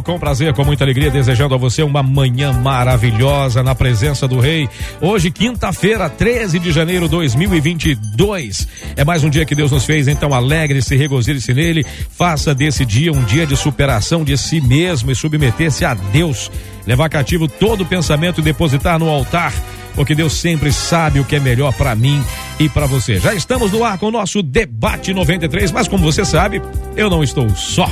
com prazer, com muita alegria, desejando a você uma manhã maravilhosa na presença do Rei. Hoje, quinta-feira, 13 de janeiro de 2022. É mais um dia que Deus nos fez, então alegre-se, regozile-se nele. Faça desse dia um dia de superação de si mesmo e submeter-se a Deus levar cativo todo pensamento e depositar no altar, porque Deus sempre sabe o que é melhor para mim e para você. Já estamos no ar com o nosso debate 93, mas como você sabe, eu não estou só.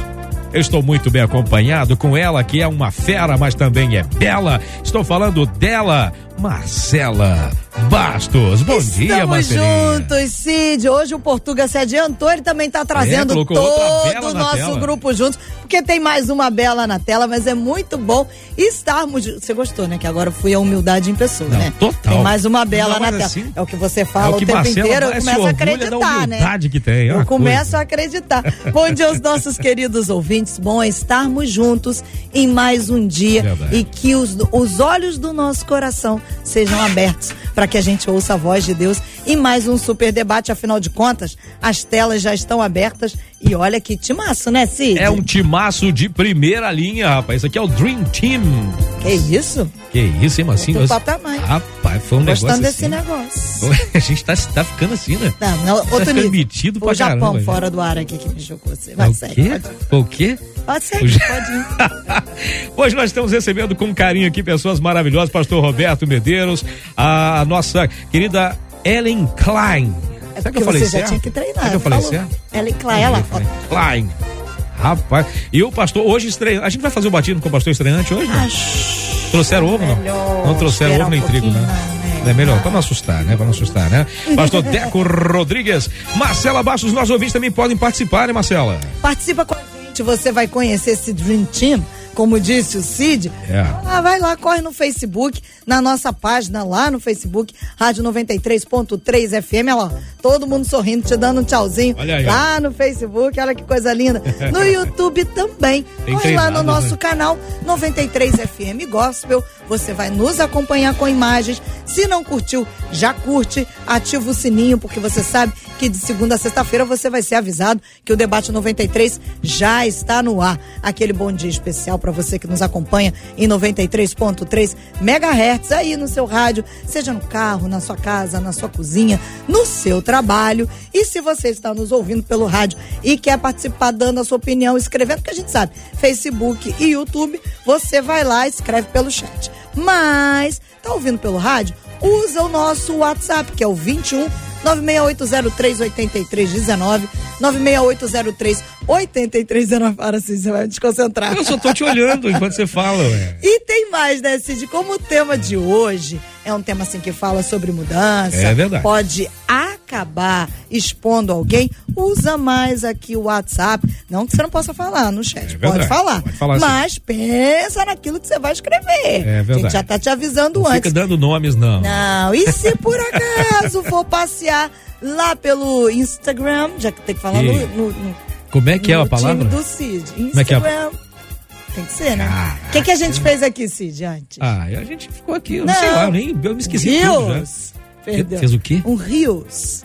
Eu estou muito bem acompanhado com ela, que é uma fera, mas também é bela. Estou falando dela, Marcela Bastos. Bom Estamos dia, Marcelinha. juntos, Cid. Hoje o Portuga se adiantou, ele também está trazendo É, todo o nosso tela. grupo juntos, porque tem mais uma bela na tela, mas é muito bom estarmos. Você gostou, né? Que agora fui a humildade em pessoa, Não, né? total. Tem mais uma bela Não, na tela. assim, é o que você é fala o o, que tempo Marcela inteiro, eu começo a da acreditar, né? humildade que tem, é Eu começo coisa. a acreditar. Bom dia aos nossos queridos ouvintes. Bom é estarmos juntos em mais um dia e que os, os olhos do nosso coração sejam abertos para que a gente ouça a voz de Deus em mais um super debate. Afinal de contas, as telas já estão abertas e olha que timaço, né, Cid? É um timaço de primeira linha, rapaz. Isso aqui é o Dream Team. Que isso? Que isso, hein, Marcinho? Outro patamar? Rapaz, foi um Gostando negócio desse assim. negócio. A gente tá, tá ficando assim, né? Não, não, Tá outro ficando nível. metido pra o Japão caramba, fora do ar aqui que me chocou. Você vai, o segue. quê? Pode, O quê? pode O seguir, Ja- pode ir. Hoje nós estamos recebendo com carinho aqui pessoas maravilhosas, pastor Roberto Medeiros, a nossa querida Ellen Klein. É Será que eu falei você já certo? tinha que treinar. Será que eu falei Falou. certo? Ela Clá, ela. Klein. Rapaz, e o pastor hoje estreia. A gente vai fazer o batido com o pastor estreante hoje? Acho Trouxeram ovo, não? Não trouxeram ovo nem um trigo, né? né? É melhor, pra não assustar, né? Pra não assustar, né? Pastor Deco Rodrigues, Marcela Bastos, nossos ouvintes também podem participar, né, Marcela? Participa com a gente, você vai conhecer esse Dream Team, como disse o Cid. É. Ah, vai lá, corre no Facebook, na nossa página lá no Facebook, Rádio 93.3 FM, olha lá, todo mundo sorrindo, te dando um tchauzinho. Aí, ó. lá no Facebook, olha que coisa linda. No YouTube também. Tem corre lá no treinado, nosso né? canal 93 FM Gospel. Você vai nos acompanhar com imagens. Se não curtiu, já curte, ativa o sininho, porque você sabe que de segunda a sexta-feira você vai ser avisado que o debate 93 já está no ar. Aquele bom dia especial para você que nos acompanha em 93.3 megahertz aí no seu rádio, seja no carro, na sua casa, na sua cozinha, no seu trabalho. E se você está nos ouvindo pelo rádio e quer participar dando a sua opinião, escrevendo, que a gente sabe, Facebook e YouTube, você vai lá e escreve pelo chat. Mas, tá ouvindo pelo rádio? Usa o nosso WhatsApp, que é o 21 96803 8319 96803 8319 para assim, você vai me desconcentrar. Eu só tô te olhando enquanto você fala, ué. E tem mais, né, Cid? Como o tema de hoje é um tema assim que fala sobre mudança, É verdade. pode acabar expondo alguém, usa mais aqui o WhatsApp. Não que você não possa falar no chat, É pode falar. pode falar sim. mas pensa naquilo que você vai escrever. É A verdade. gente já tá te avisando Não antes. fica dando nomes, não. Não, e se por acaso for passear lá pelo Instagram, já que tem que falar no, no, no Como é que é a palavra? time do Cid. Como é que é? Instagram. Tem que ser, né? O que, que a gente fez aqui, Cid, antes? Ah, a gente ficou aqui, eu Não. sei lá, eu nem eu me esqueci tudo. Rios. Perdão. Fez o quê? Um Rios.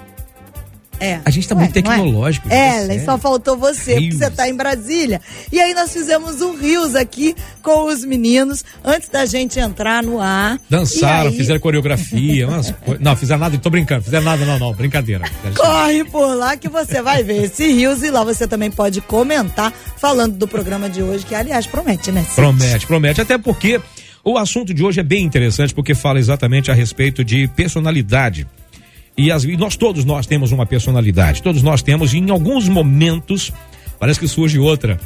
É. A gente tá muito não é? tecnológico, É, Ellen, sério. só faltou você, porque Rios. você tá em Brasília. E aí nós fizemos um Rios aqui com os meninos, antes da gente entrar no ar. Dançaram, aí, fizeram coreografia, umas coi- Não, fizeram nada, tô brincando, fizeram nada, não, não, brincadeira. Corre por lá que você vai ver esse Rios e lá você também pode comentar falando do programa de hoje, que aliás promete, né? Cid? Promete, promete. Até porque o assunto de hoje é bem interessante, porque fala exatamente a respeito de personalidade. E, as- e nós, todos nós temos uma personalidade. Todos nós temos, e em alguns momentos, parece que surge outra.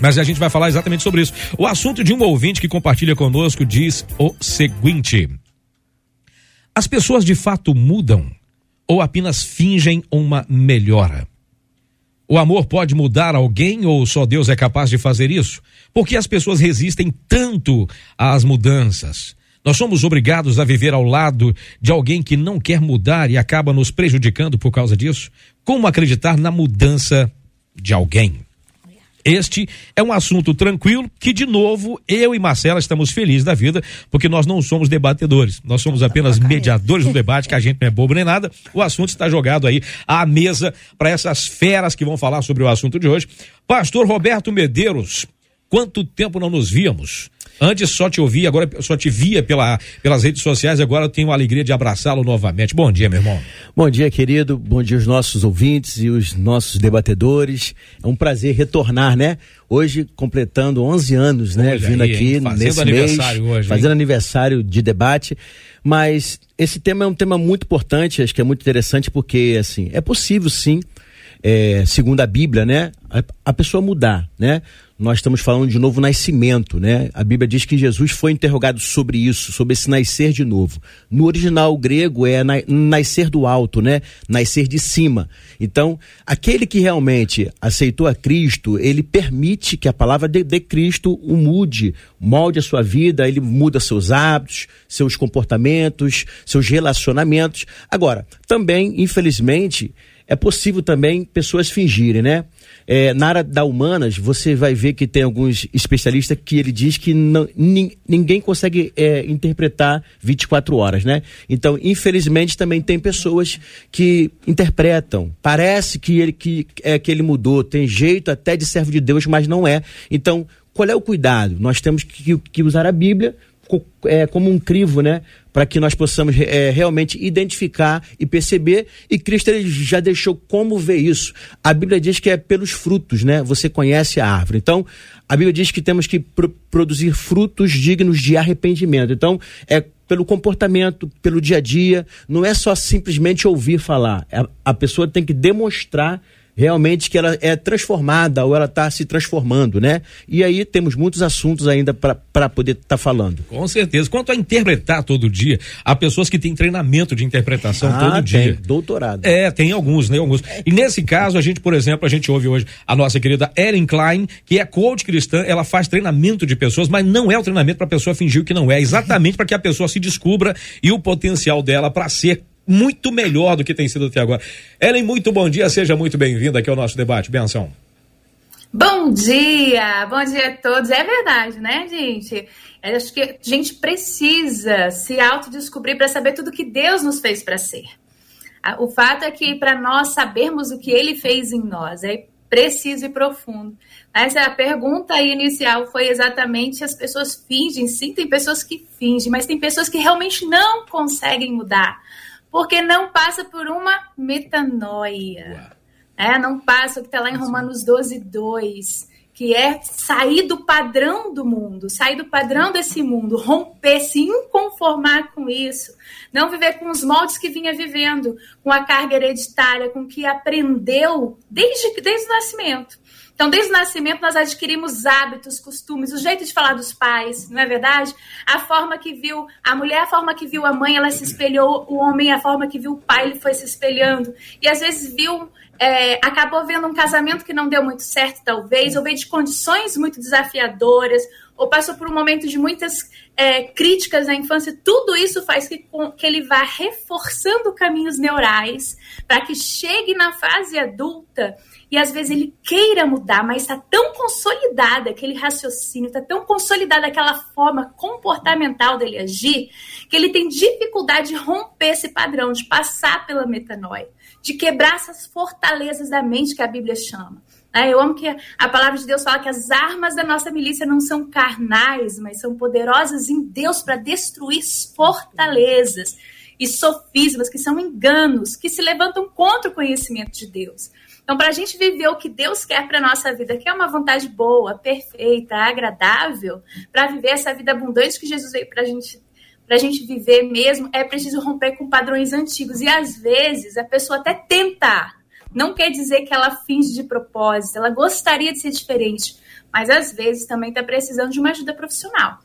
Mas a gente vai falar exatamente sobre isso. O assunto de um ouvinte que compartilha conosco diz o seguinte: As pessoas de fato mudam ou apenas fingem uma melhora? O amor pode mudar alguém ou só Deus é capaz de fazer isso? Por que as pessoas resistem tanto às mudanças? Nós somos obrigados a viver ao lado de alguém que não quer mudar e acaba nos prejudicando por causa disso? Como acreditar na mudança de alguém? Este é um assunto tranquilo que, de novo, eu e Marcela estamos felizes da vida, porque nós não somos debatedores, nós somos apenas mediadores do debate, que a gente não é bobo nem nada. O assunto está jogado aí à mesa para essas feras que vão falar sobre o assunto de hoje. Pastor Roberto Medeiros, quanto tempo não nos víamos? Antes só te ouvia, agora só te via pela, pelas redes sociais, agora eu tenho a alegria de abraçá-lo novamente. Bom dia, meu irmão. Bom dia, querido. Bom dia aos nossos ouvintes e os nossos debatedores. É um prazer retornar, né? Hoje completando 11 anos, né? Olha Vindo aí, aqui nesse mês, hoje, fazendo aniversário de debate. Mas esse tema é um tema muito importante, acho que é muito interessante porque assim, é possível sim, é, segundo a Bíblia, né, a, a pessoa mudar, né? nós estamos falando de novo nascimento, né? A Bíblia diz que Jesus foi interrogado sobre isso, sobre esse nascer de novo. No original grego é na, nascer do alto, né? Nascer de cima. Então, aquele que realmente aceitou a Cristo, ele permite que a palavra de, de Cristo o mude, molde a sua vida, ele muda seus hábitos, seus comportamentos, seus relacionamentos. Agora, também, infelizmente, é possível também pessoas fingirem, né? É, na área da humanas, você vai ver que tem alguns especialistas que ele diz que não, ninguém consegue é, interpretar 24 horas, né? Então, infelizmente, também tem pessoas que interpretam. Parece que ele, que, é, que ele mudou, tem jeito até de servo de Deus, mas não é. Então, qual é o cuidado? Nós temos que, que usar a Bíblia é, como um crivo, né? Para que nós possamos é, realmente identificar e perceber. E Cristo ele já deixou como ver isso. A Bíblia diz que é pelos frutos, né? Você conhece a árvore. Então, a Bíblia diz que temos que pro produzir frutos dignos de arrependimento. Então, é pelo comportamento, pelo dia a dia. Não é só simplesmente ouvir falar. É, a pessoa tem que demonstrar realmente que ela é transformada ou ela está se transformando, né? E aí temos muitos assuntos ainda para poder estar tá falando. Com certeza. Quanto a interpretar todo dia, há pessoas que têm treinamento de interpretação ah, todo tem. dia. Doutorado. É, tem alguns, né? Alguns. E nesse caso, a gente, por exemplo, a gente ouve hoje a nossa querida Ellen Klein, que é coach cristã, ela faz treinamento de pessoas, mas não é o treinamento para a pessoa fingir o que não é, exatamente para que a pessoa se descubra e o potencial dela para ser muito melhor do que tem sido até agora. Ellen, muito bom dia, seja muito bem-vinda aqui ao nosso debate. Benção. Bom dia, bom dia a todos. É verdade, né, gente? Eu acho que a gente precisa se autodescobrir para saber tudo que Deus nos fez para ser. O fato é que para nós sabermos o que Ele fez em nós é preciso e profundo. Essa a pergunta inicial foi exatamente as pessoas fingem, sim, tem pessoas que fingem, mas tem pessoas que realmente não conseguem mudar porque não passa por uma metanoia. É, não passa o que está lá em Romanos 12, 2, que é sair do padrão do mundo, sair do padrão desse mundo, romper, se inconformar com isso, não viver com os moldes que vinha vivendo, com a carga hereditária, com o que aprendeu desde, desde o nascimento. Então, desde o nascimento, nós adquirimos hábitos, costumes, o jeito de falar dos pais, não é verdade? A forma que viu a mulher, a forma que viu a mãe, ela se espelhou, o homem, a forma que viu o pai, ele foi se espelhando. E às vezes viu, é, acabou vendo um casamento que não deu muito certo, talvez, ou veio de condições muito desafiadoras, ou passou por um momento de muitas é, críticas na infância, tudo isso faz que, que ele vá reforçando caminhos neurais para que chegue na fase adulta e às vezes ele queira mudar, mas está tão consolidada aquele raciocínio, está tão consolidada aquela forma comportamental dele agir, que ele tem dificuldade de romper esse padrão, de passar pela metanoia, de quebrar essas fortalezas da mente que a Bíblia chama. Né? Eu amo que a palavra de Deus fala que as armas da nossa milícia não são carnais, mas são poderosas em Deus para destruir fortalezas e sofismas, que são enganos, que se levantam contra o conhecimento de Deus. Então, para a gente viver o que Deus quer para nossa vida, que é uma vontade boa, perfeita, agradável, para viver essa vida abundante que Jesus veio para gente, a gente viver mesmo, é preciso romper com padrões antigos. E às vezes a pessoa até tenta, não quer dizer que ela finge de propósito, ela gostaria de ser diferente, mas às vezes também está precisando de uma ajuda profissional.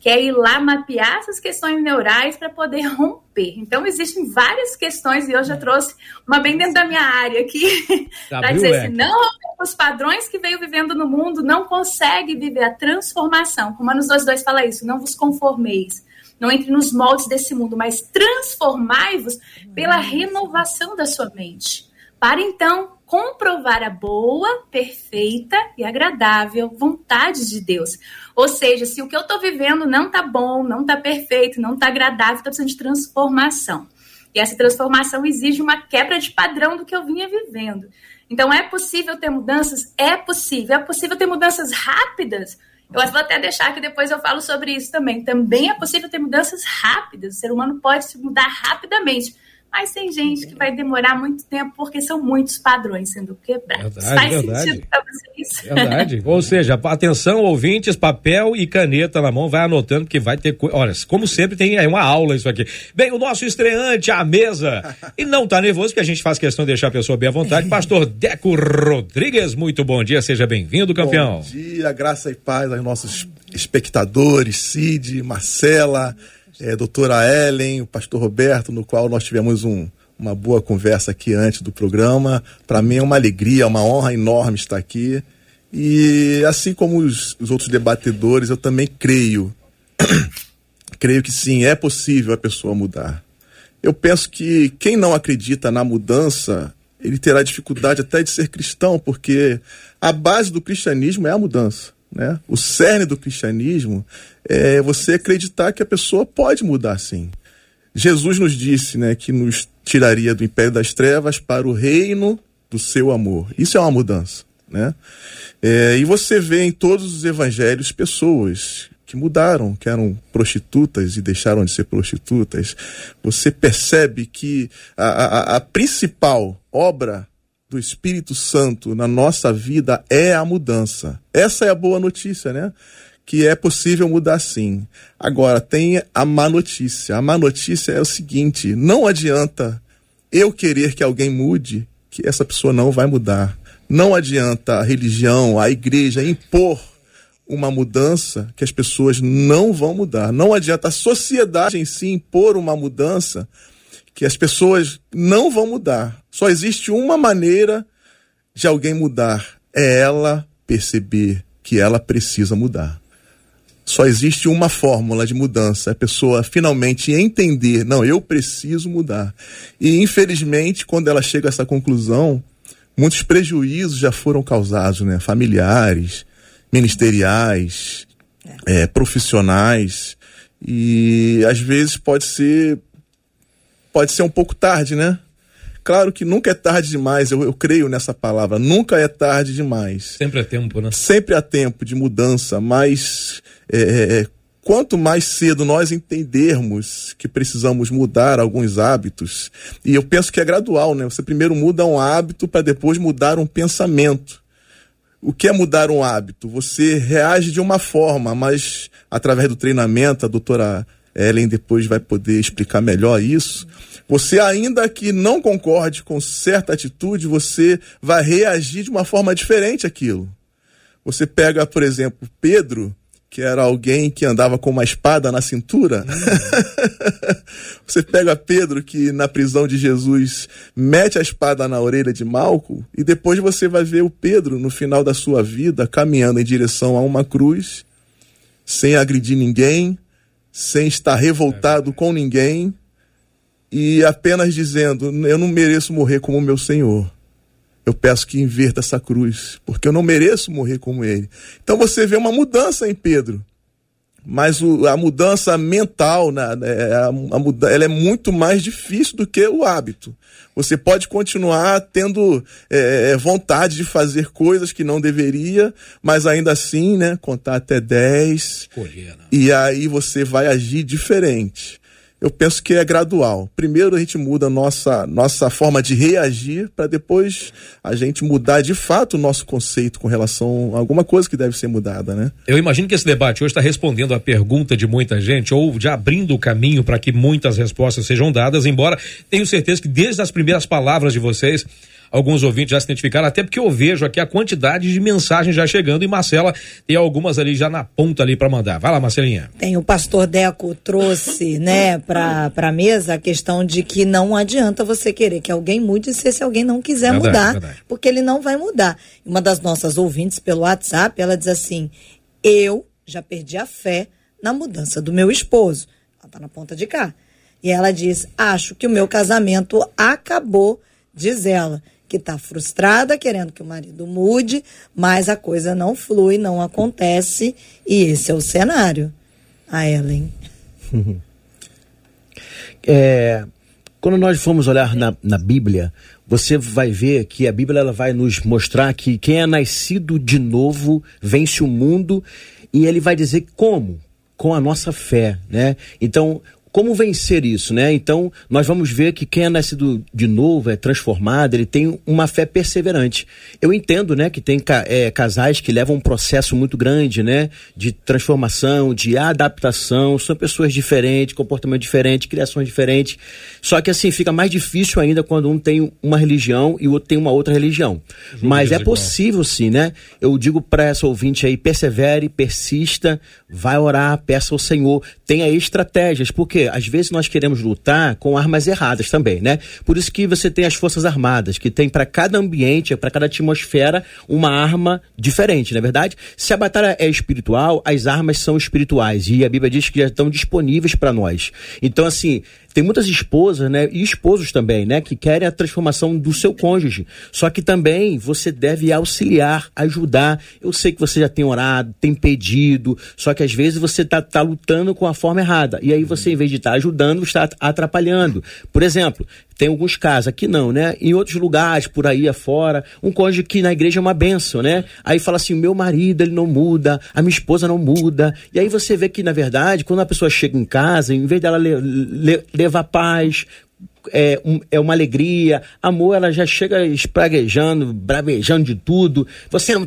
Que é ir lá mapear essas questões neurais para poder romper. Então, existem várias questões, e eu já trouxe uma bem dentro da minha área aqui, para dizer assim, não romper os padrões que veio vivendo no mundo, não consegue viver a transformação. Romanos 2,2 fala isso, não vos conformeis, não entre nos moldes desse mundo, mas transformai-vos pela renovação da sua mente, para então comprovar a boa, perfeita e agradável vontade de Deus. Ou seja, se o que eu estou vivendo não está bom, não está perfeito, não está agradável, está precisando de transformação. E essa transformação exige uma quebra de padrão do que eu vinha vivendo. Então, é possível ter mudanças? É possível. É possível ter mudanças rápidas? Eu vou até deixar que depois eu falo sobre isso também. Também é possível ter mudanças rápidas. O ser humano pode se mudar rapidamente. Mas tem gente que vai demorar muito tempo porque são muitos padrões sendo quebrados. Verdade, Faz verdade. sentido para vocês? Verdade. Ou seja, atenção, ouvintes, papel e caneta na mão, vai anotando que vai ter. Olha, como sempre, tem aí uma aula isso aqui. Bem, o nosso estreante à mesa. E não tá nervoso, porque a gente faz questão de deixar a pessoa bem à vontade. Pastor Deco Rodrigues, muito bom dia, seja bem-vindo, campeão. Bom dia, graça e paz aos nossos espectadores, Cid, Marcela é, doutora Ellen, o pastor Roberto, no qual nós tivemos um, uma boa conversa aqui antes do programa. Para mim é uma alegria, uma honra enorme estar aqui. E assim como os, os outros debatedores, eu também creio, creio que sim, é possível a pessoa mudar. Eu penso que quem não acredita na mudança, ele terá dificuldade até de ser cristão, porque a base do cristianismo é a mudança. Né? O cerne do cristianismo é você acreditar que a pessoa pode mudar sim. Jesus nos disse né, que nos tiraria do império das trevas para o reino do seu amor. Isso é uma mudança. Né? É, e você vê em todos os evangelhos pessoas que mudaram, que eram prostitutas e deixaram de ser prostitutas. Você percebe que a, a, a principal obra do Espírito Santo na nossa vida é a mudança. Essa é a boa notícia, né? Que é possível mudar sim. Agora, tem a má notícia. A má notícia é o seguinte: não adianta eu querer que alguém mude, que essa pessoa não vai mudar. Não adianta a religião, a igreja impor uma mudança que as pessoas não vão mudar. Não adianta a sociedade em si impor uma mudança que as pessoas não vão mudar. Só existe uma maneira de alguém mudar: é ela perceber que ela precisa mudar. Só existe uma fórmula de mudança, a pessoa finalmente entender, não, eu preciso mudar. E infelizmente, quando ela chega a essa conclusão, muitos prejuízos já foram causados, né? Familiares, ministeriais, é, profissionais, e às vezes pode ser pode ser um pouco tarde, né? Claro que nunca é tarde demais, eu, eu creio nessa palavra, nunca é tarde demais. Sempre é tempo, né? Sempre há tempo de mudança, mas é, é, é, quanto mais cedo nós entendermos que precisamos mudar alguns hábitos, e eu penso que é gradual, né? Você primeiro muda um hábito para depois mudar um pensamento. O que é mudar um hábito? Você reage de uma forma, mas através do treinamento, a doutora Ellen depois vai poder explicar melhor isso. Você, ainda que não concorde com certa atitude, você vai reagir de uma forma diferente àquilo. Você pega, por exemplo, Pedro, que era alguém que andava com uma espada na cintura. Você pega Pedro, que na prisão de Jesus mete a espada na orelha de Malco, e depois você vai ver o Pedro, no final da sua vida, caminhando em direção a uma cruz, sem agredir ninguém, sem estar revoltado com ninguém, e apenas dizendo: Eu não mereço morrer como meu Senhor. Eu peço que inverta essa cruz, porque eu não mereço morrer como ele. Então você vê uma mudança em Pedro. Mas o, a mudança mental, né, é, a, a, ela é muito mais difícil do que o hábito. Você pode continuar tendo é, é vontade de fazer coisas que não deveria, mas ainda assim, né, contar até 10. E aí você vai agir diferente eu penso que é gradual. Primeiro a gente muda a nossa, nossa forma de reagir para depois a gente mudar de fato o nosso conceito com relação a alguma coisa que deve ser mudada, né? Eu imagino que esse debate hoje está respondendo a pergunta de muita gente ou já abrindo o caminho para que muitas respostas sejam dadas, embora tenho certeza que desde as primeiras palavras de vocês alguns ouvintes já se identificaram, até porque eu vejo aqui a quantidade de mensagens já chegando e Marcela tem algumas ali já na ponta ali para mandar. Vai lá, Marcelinha. Tem o pastor Deco trouxe, né, para a mesa a questão de que não adianta você querer que alguém mude se esse alguém não quiser verdade, mudar, verdade. porque ele não vai mudar. Uma das nossas ouvintes pelo WhatsApp, ela diz assim: "Eu já perdi a fé na mudança do meu esposo Ela tá na ponta de cá. E ela diz: Acho que o meu casamento acabou, diz ela, que está frustrada, querendo que o marido mude, mas a coisa não flui, não acontece, e esse é o cenário. A Ellen. É, quando nós formos olhar na, na Bíblia, você vai ver que a Bíblia ela vai nos mostrar que quem é nascido de novo vence o mundo e ele vai dizer como com a nossa fé, né? Então, como vencer isso, né? Então, nós vamos ver que quem é nascido de novo, é transformado, ele tem uma fé perseverante. Eu entendo, né, que tem é, casais que levam um processo muito grande, né, de transformação, de adaptação, são pessoas diferentes, comportamento diferente, criações diferentes. Só que assim, fica mais difícil ainda quando um tem uma religião e o outro tem uma outra religião. Mas é possível sim, né? Eu digo para essa ouvinte aí, persevere, persista, vai orar, peça ao Senhor, tenha estratégias, porque porque às vezes nós queremos lutar com armas erradas também, né? Por isso que você tem as Forças Armadas, que tem para cada ambiente, para cada atmosfera, uma arma diferente, não é verdade? Se a batalha é espiritual, as armas são espirituais e a Bíblia diz que já estão disponíveis para nós. Então, assim, tem muitas esposas, né, e esposos também, né, que querem a transformação do seu cônjuge. Só que também você deve auxiliar, ajudar. Eu sei que você já tem orado, tem pedido, só que às vezes você tá, tá lutando com a forma errada. E aí você, em vez de estar tá ajudando, está atrapalhando. Por exemplo, tem alguns casos, aqui não, né? Em outros lugares, por aí afora, um cônjuge que na igreja é uma benção, né? Aí fala assim: meu marido, ele não muda, a minha esposa não muda. E aí você vê que, na verdade, quando a pessoa chega em casa, em vez dela le, le, levar paz, é, um, é uma alegria, amor, ela já chega espraguejando, bravejando de tudo, você não,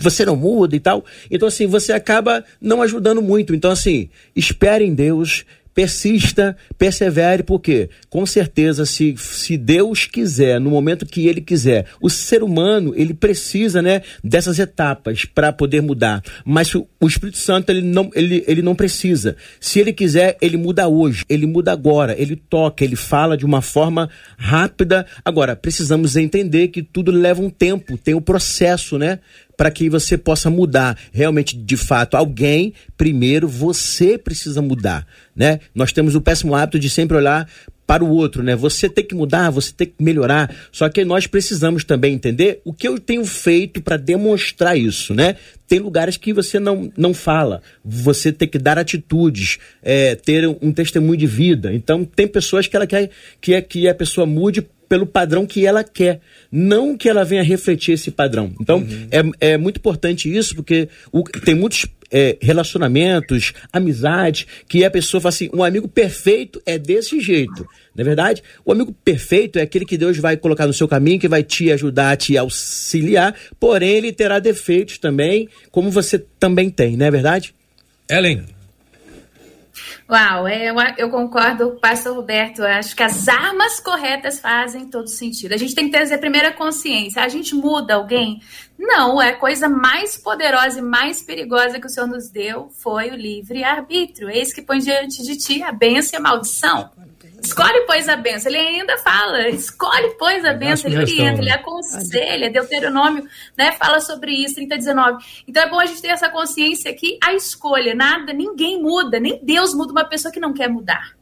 você não muda e tal. Então, assim, você acaba não ajudando muito. Então, assim, espere em Deus, persista, persevere, porque com certeza se, se Deus quiser, no momento que ele quiser, o ser humano, ele precisa, né, dessas etapas para poder mudar. Mas o, o, Espírito Santo, ele não, ele, ele não precisa. Se ele quiser, ele muda hoje, ele muda agora, ele toca, ele fala de uma forma rápida. Agora, precisamos entender que tudo leva um tempo, tem o um processo, né? Para que você possa mudar realmente de fato alguém, primeiro você precisa mudar, né? Nós temos o péssimo hábito de sempre olhar para o outro, né? Você tem que mudar, você tem que melhorar. Só que nós precisamos também entender o que eu tenho feito para demonstrar isso, né? Tem lugares que você não, não fala. Você tem que dar atitudes, é, ter um testemunho de vida. Então, tem pessoas que ela quer que, é, que a pessoa mude pelo padrão que ela quer, não que ela venha refletir esse padrão. Então, uhum. é, é muito importante isso, porque o, tem muitos é, relacionamentos, amizades, que a pessoa fala assim: um amigo perfeito é desse jeito. Não é verdade? O amigo perfeito é aquele que Deus vai colocar no seu caminho, que vai te ajudar, te auxiliar, porém ele terá defeitos também, como você também tem, não é verdade? Ellen. Uau, é, eu, eu concordo pastor Roberto. Acho que as armas corretas fazem todo sentido. A gente tem que ter a primeira consciência. A gente muda alguém? Não, é a coisa mais poderosa e mais perigosa que o Senhor nos deu foi o livre-arbítrio. Eis que põe diante de ti a bênção e a maldição. Escolhe, pois, a benção. Ele ainda fala, escolhe, pois, a benção. Ele orienta, ele aconselha. Deuteronômio né, fala sobre isso, 30, 19. Então é bom a gente ter essa consciência que a escolha, nada, ninguém muda, nem Deus muda uma pessoa que não quer mudar.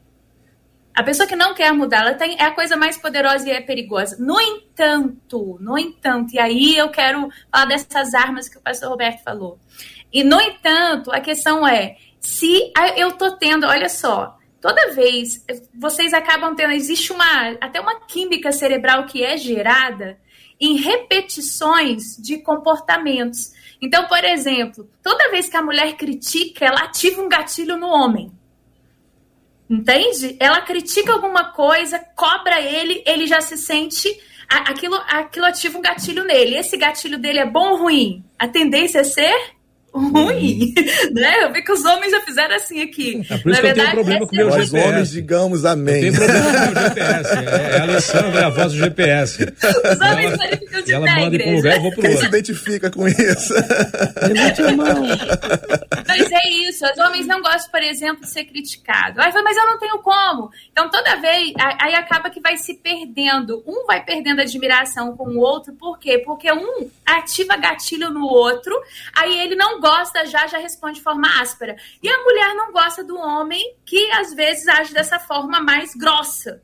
A pessoa que não quer mudar, ela tem, é a coisa mais poderosa e é perigosa. No entanto, no entanto, e aí eu quero falar dessas armas que o pastor Roberto falou. E, no entanto, a questão é, se eu tô tendo, olha só, toda vez vocês acabam tendo, existe uma até uma química cerebral que é gerada em repetições de comportamentos. Então, por exemplo, toda vez que a mulher critica, ela ativa um gatilho no homem. Entende? Ela critica alguma coisa, cobra ele, ele já se sente. Aquilo, aquilo ativa um gatilho nele. Esse gatilho dele é bom ou ruim? A tendência é ser ruim, né? Eu vi que os homens já fizeram assim aqui. É por isso Na que verdade, eu tenho problema com o meu GPS. Os homens, digamos amém. Eu tenho problema com o meu GPS. É, é a Alessandra, é a voz do GPS. Os homens ela, de ela manda para um lugar, eu vou pro Quem outro. se identifica com isso? Mas é isso. Os homens não gostam, por exemplo, de ser criticados. Mas eu não tenho como. Então, toda vez, aí acaba que vai se perdendo. Um vai perdendo admiração com o outro, por quê? Porque um ativa gatilho no outro, aí ele não gosta já, já responde de forma áspera. E a mulher não gosta do homem que às vezes age dessa forma mais grossa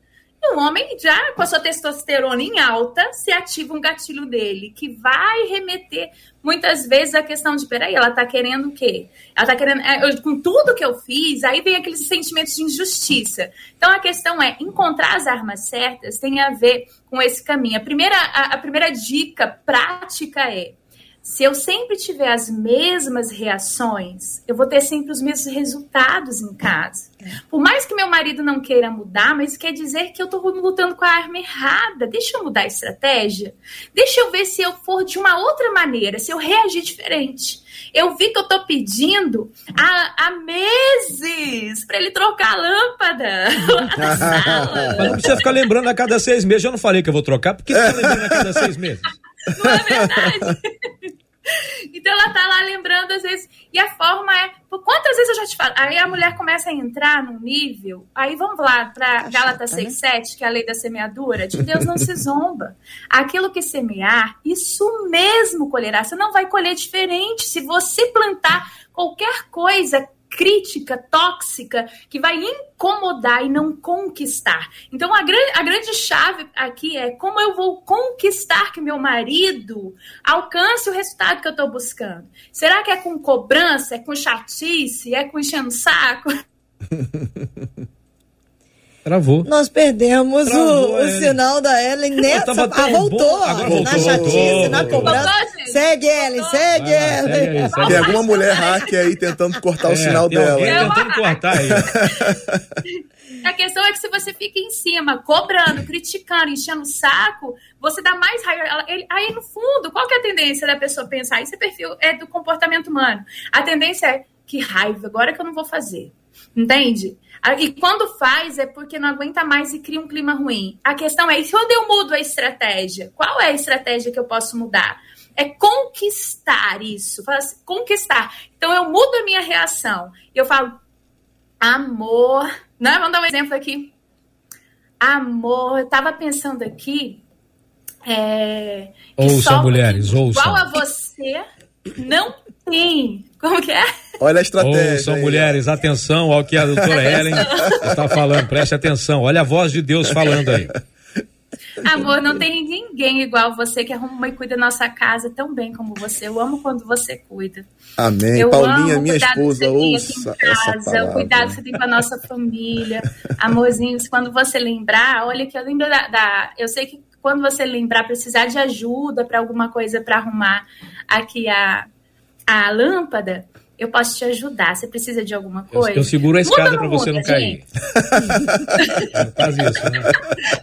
o homem já com a sua testosterona em alta se ativa um gatilho dele que vai remeter muitas vezes a questão de peraí, ela tá querendo o quê? Ela tá querendo é, eu, com tudo que eu fiz, aí vem aqueles sentimentos de injustiça. Então a questão é encontrar as armas certas tem a ver com esse caminho. A primeira a, a primeira dica prática é se eu sempre tiver as mesmas reações, eu vou ter sempre os mesmos resultados em casa. É. Por mais que meu marido não queira mudar, mas quer dizer que eu estou lutando com a arma errada. Deixa eu mudar a estratégia. Deixa eu ver se eu for de uma outra maneira, se eu reagir diferente. Eu vi que eu estou pedindo há, há meses para ele trocar a lâmpada. mas não precisa ficar lembrando a cada seis meses. Eu não falei que eu vou trocar, por que você está lembrando a cada seis meses? Não é verdade? Então ela tá lá lembrando às vezes. E a forma é. Quantas vezes eu já te falo? Aí a mulher começa a entrar num nível. Aí vamos lá para Gálatas 6,7, que é a lei da semeadura. De Deus não se zomba. Aquilo que semear, isso mesmo colherá. Você não vai colher diferente. Se você plantar qualquer coisa crítica, tóxica, que vai incomodar e não conquistar. Então, a, grande, a grande chave aqui é como eu vou conquistar que meu marido alcance o resultado que eu estou buscando. Será que é com cobrança, é com chatice, é com enchendo saco? Travou. Nós perdemos Travou, o, o sinal da Ellen nessa. Ah, voltou, Agora voltou. Na chatice, na cobrança. Segue, Ellen, segue, ah, Ellen. Segue Tem alguma mulher hacker aí tentando cortar é, o sinal dela. tentando cortar aí. A questão é que se você fica em cima, cobrando, criticando, enchendo o saco, você dá mais raiva. Aí, no fundo, qual que é a tendência da pessoa pensar? Esse perfil é do comportamento humano. A tendência é, que raiva, agora que eu não vou fazer. Entende? E quando faz é porque não aguenta mais e cria um clima ruim. A questão é, e quando eu mudo a estratégia? Qual é a estratégia que eu posso mudar? É conquistar isso. Assim, conquistar. Então eu mudo a minha reação. Eu falo, amor. Não, vamos dar um exemplo aqui. Amor, eu tava pensando aqui. É, ouçam, mulheres, ouçam. Igual a você, não tem. Como que é? Olha a estratégia. são mulheres, atenção ao que a doutora Ellen está falando, preste atenção. Olha a voz de Deus falando aí. Amor, não tem ninguém igual você que arruma e cuida da nossa casa tão bem como você. Eu amo quando você cuida. Amém. Eu Paulinha, minha esposa, ouça casa, o cuidado que você tem com a nossa família. Amorzinhos, quando você lembrar, olha que eu lembro da, da eu sei que quando você lembrar precisar de ajuda para alguma coisa para arrumar aqui a a lâmpada, eu posso te ajudar. Você precisa de alguma coisa? Eu, eu seguro a escada para você não cair. Faz isso, né?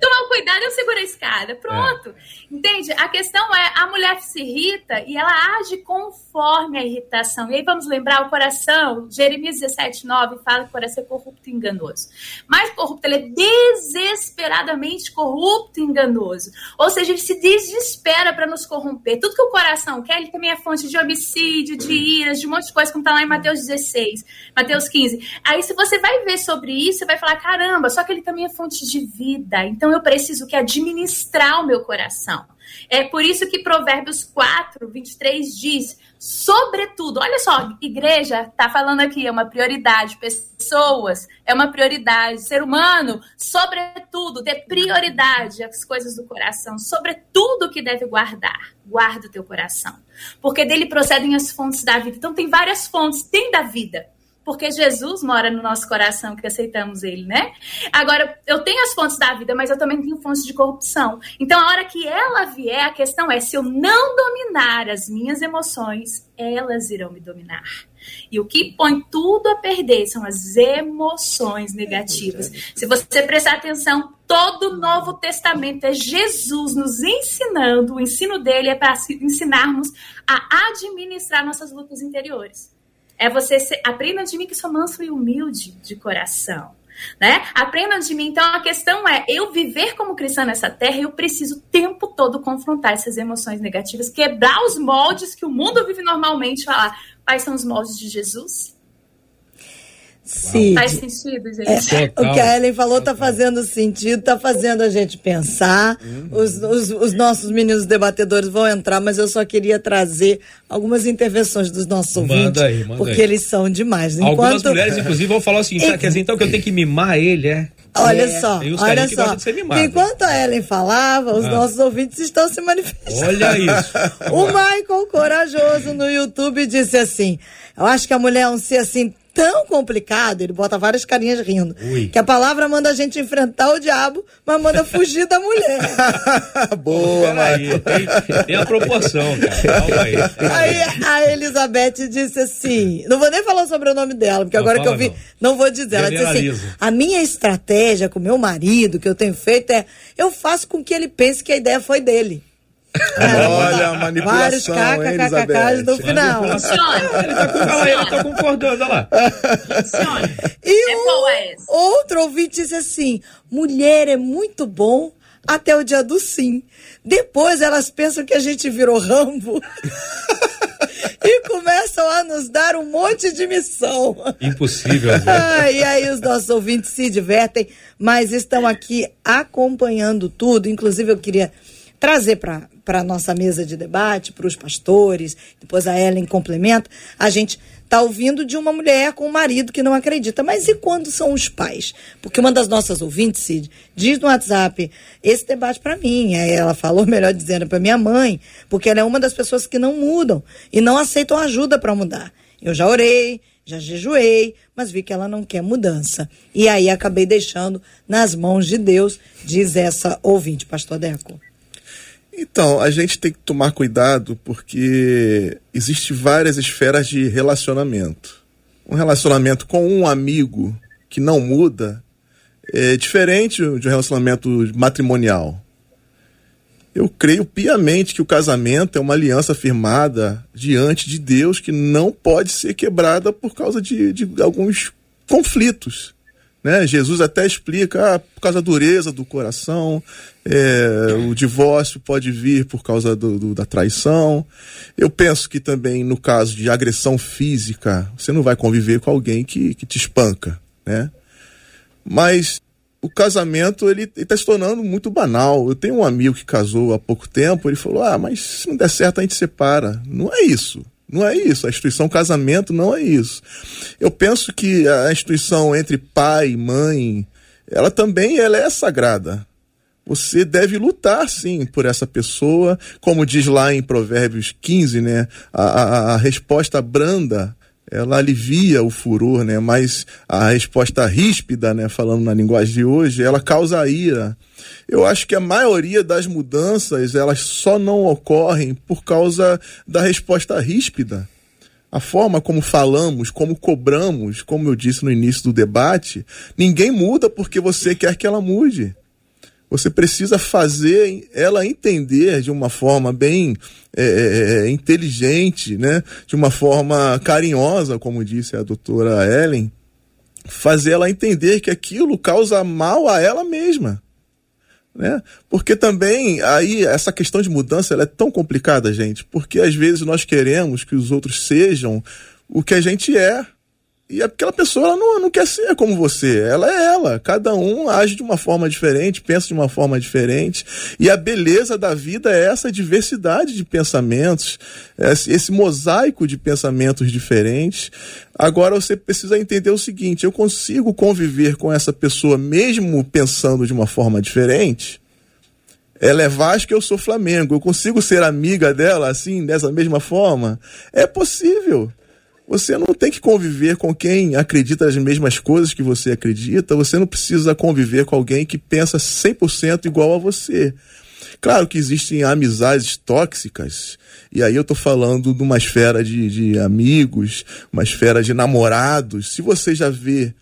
Toma cuidado, eu seguro a escada. Pronto. É. Entende? A questão é, a mulher se irrita e ela age conforme a irritação. E aí vamos lembrar, o coração, Jeremias 17, 9, fala que o coração é corrupto e enganoso. Mais corrupto, ele é desesperadamente corrupto e enganoso. Ou seja, ele se desespera para nos corromper. Tudo que o coração quer, ele também é fonte de homicídio, de iras, de um monte de coisa, está lá em Mateus 16, Mateus 15. Aí, se você vai ver sobre isso, você vai falar: caramba, só que ele também é fonte de vida. Então, eu preciso que administrar o meu coração. É por isso que Provérbios 4, 23 diz: sobretudo, olha só, igreja está falando aqui, é uma prioridade, pessoas é uma prioridade, ser humano, sobretudo, dê prioridade às coisas do coração, sobretudo que deve guardar, guarda o teu coração, porque dele procedem as fontes da vida. Então, tem várias fontes, tem da vida porque Jesus mora no nosso coração que aceitamos ele, né? Agora, eu tenho as fontes da vida, mas eu também tenho fontes de corrupção. Então, a hora que ela vier, a questão é: se eu não dominar as minhas emoções, elas irão me dominar. E o que põe tudo a perder são as emoções negativas. Se você prestar atenção, todo o Novo Testamento é Jesus nos ensinando, o ensino dele é para ensinarmos a administrar nossas lutas interiores. É você ser, aprenda de mim que sou manso e humilde de coração. Né? Aprendam de mim. Então a questão é: eu viver como cristã nessa terra, eu preciso o tempo todo confrontar essas emoções negativas, quebrar os moldes que o mundo vive normalmente, falar quais são os moldes de Jesus. Sim. Faz sentido, gente. É, o que a Ellen falou está fazendo sentido, está fazendo a gente pensar. Uhum. Os, os, os, nossos meninos debatedores vão entrar, mas eu só queria trazer algumas intervenções dos nossos manda ouvintes. Aí, manda porque aí. eles são demais. Enquanto... Algumas mulheres, inclusive, vão falar assim: quer dizer então que eu tenho que mimar ele, é? Olha é, só, olha só. Enquanto a Ellen falava, os ah. nossos ouvintes estão se manifestando. Olha isso. o Michael Corajoso no YouTube disse assim: Eu acho que a mulher é um ser assim tão complicado, ele bota várias carinhas rindo, Ui. que a palavra manda a gente enfrentar o diabo, mas manda fugir da mulher. Boa, aí, tem, tem, a proporção, cara. Aí. aí. a Elizabeth disse assim, não vou nem falar sobre o nome dela, porque não, agora que eu vi, não, não vou dizer. Ela disse assim, a minha estratégia com meu marido, que eu tenho feito é, eu faço com que ele pense que a ideia foi dele. Olha a manipulação, Vários kkkk no final. Ele tá, com, ele tá concordando, olha lá. E é o é outro ouvinte disse assim, mulher é muito bom até o dia do sim. Depois elas pensam que a gente virou Rambo. e começam a nos dar um monte de missão. Impossível. Ah, e aí os nossos ouvintes se divertem, mas estão aqui acompanhando tudo. Inclusive eu queria trazer para a nossa mesa de debate, para os pastores, depois a Ellen complementa, a gente está ouvindo de uma mulher com um marido que não acredita. Mas e quando são os pais? Porque uma das nossas ouvintes, Cid, diz no WhatsApp, esse debate para mim. Aí ela falou, melhor dizendo, para minha mãe, porque ela é uma das pessoas que não mudam e não aceitam ajuda para mudar. Eu já orei, já jejuei, mas vi que ela não quer mudança. E aí acabei deixando nas mãos de Deus, diz essa ouvinte, pastor Deco. Então, a gente tem que tomar cuidado porque existe várias esferas de relacionamento. Um relacionamento com um amigo que não muda é diferente de um relacionamento matrimonial. Eu creio piamente que o casamento é uma aliança firmada diante de Deus que não pode ser quebrada por causa de, de alguns conflitos. Né? Jesus até explica, ah, por causa da dureza do coração, é, o divórcio pode vir por causa do, do, da traição. Eu penso que também no caso de agressão física, você não vai conviver com alguém que, que te espanca, né? Mas o casamento ele está se tornando muito banal. Eu tenho um amigo que casou há pouco tempo, ele falou: ah, mas se não der certo a gente separa. Não é isso. Não é isso. A instituição casamento não é isso. Eu penso que a instituição entre pai e mãe, ela também ela é sagrada. Você deve lutar, sim, por essa pessoa. Como diz lá em Provérbios 15, né? A, a, a resposta branda ela alivia o furor, né? Mas a resposta ríspida, né? Falando na linguagem de hoje, ela causa ira. Eu acho que a maioria das mudanças elas só não ocorrem por causa da resposta ríspida. A forma como falamos, como cobramos, como eu disse no início do debate, ninguém muda porque você quer que ela mude. Você precisa fazer ela entender de uma forma bem é, é, é, inteligente, né? de uma forma carinhosa, como disse a doutora Ellen, fazer ela entender que aquilo causa mal a ela mesma. Né? Porque também aí essa questão de mudança ela é tão complicada, gente, porque às vezes nós queremos que os outros sejam o que a gente é. E aquela pessoa ela não, não quer ser como você, ela é ela. Cada um age de uma forma diferente, pensa de uma forma diferente. E a beleza da vida é essa diversidade de pensamentos, esse mosaico de pensamentos diferentes. Agora você precisa entender o seguinte: eu consigo conviver com essa pessoa mesmo pensando de uma forma diferente? Ela é Vasco, eu sou Flamengo. Eu consigo ser amiga dela assim, dessa mesma forma? É possível. Você não tem que conviver com quem acredita nas mesmas coisas que você acredita, você não precisa conviver com alguém que pensa 100% igual a você. Claro que existem amizades tóxicas, e aí eu estou falando de uma esfera de, de amigos, uma esfera de namorados. Se você já vê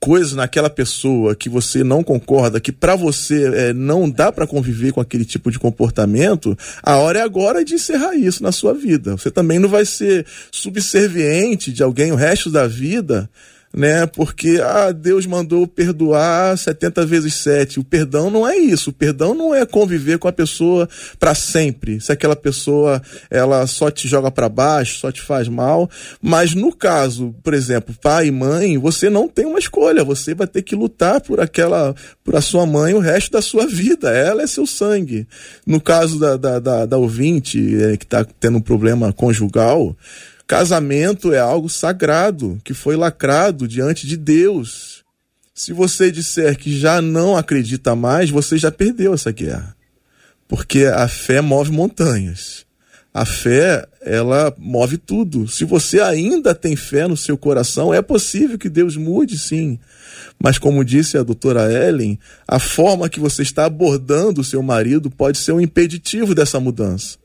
coisas naquela pessoa que você não concorda, que para você é, não dá para conviver com aquele tipo de comportamento, a hora é agora de encerrar isso na sua vida. Você também não vai ser subserviente de alguém o resto da vida né? Porque ah, Deus mandou perdoar 70 vezes 7. O perdão não é isso. O perdão não é conviver com a pessoa para sempre. Se aquela pessoa ela só te joga para baixo, só te faz mal, mas no caso, por exemplo, pai e mãe, você não tem uma escolha, você vai ter que lutar por aquela por a sua mãe o resto da sua vida. Ela é seu sangue. No caso da, da, da, da ouvinte é, que está tendo um problema conjugal, Casamento é algo sagrado que foi lacrado diante de Deus. Se você disser que já não acredita mais, você já perdeu essa guerra. Porque a fé move montanhas. A fé, ela move tudo. Se você ainda tem fé no seu coração, é possível que Deus mude, sim. Mas, como disse a doutora Ellen, a forma que você está abordando o seu marido pode ser um impeditivo dessa mudança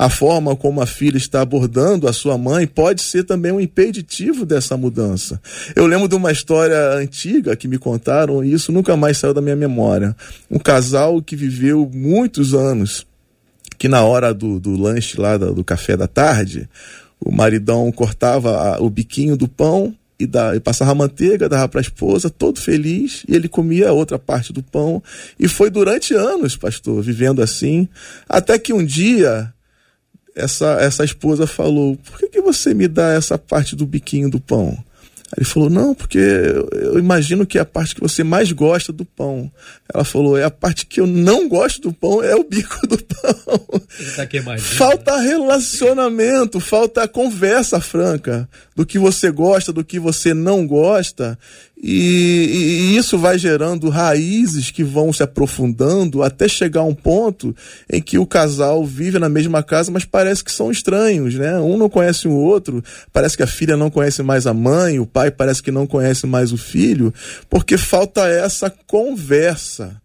a forma como a filha está abordando a sua mãe pode ser também um impeditivo dessa mudança. Eu lembro de uma história antiga que me contaram e isso nunca mais saiu da minha memória. Um casal que viveu muitos anos, que na hora do, do lanche lá, do, do café da tarde, o maridão cortava a, o biquinho do pão e, e passava manteiga, dava para a esposa, todo feliz, e ele comia a outra parte do pão. E foi durante anos, pastor, vivendo assim, até que um dia essa, essa esposa falou: Por que, que você me dá essa parte do biquinho do pão? Aí ele falou: Não, porque eu imagino que é a parte que você mais gosta do pão. Ela falou: É a parte que eu não gosto do pão, é o bico do pão. Tá falta relacionamento, falta conversa franca do que você gosta, do que você não gosta. E, e, isso vai gerando raízes que vão se aprofundando até chegar a um ponto em que o casal vive na mesma casa, mas parece que são estranhos, né? Um não conhece o outro, parece que a filha não conhece mais a mãe, o pai parece que não conhece mais o filho, porque falta essa conversa.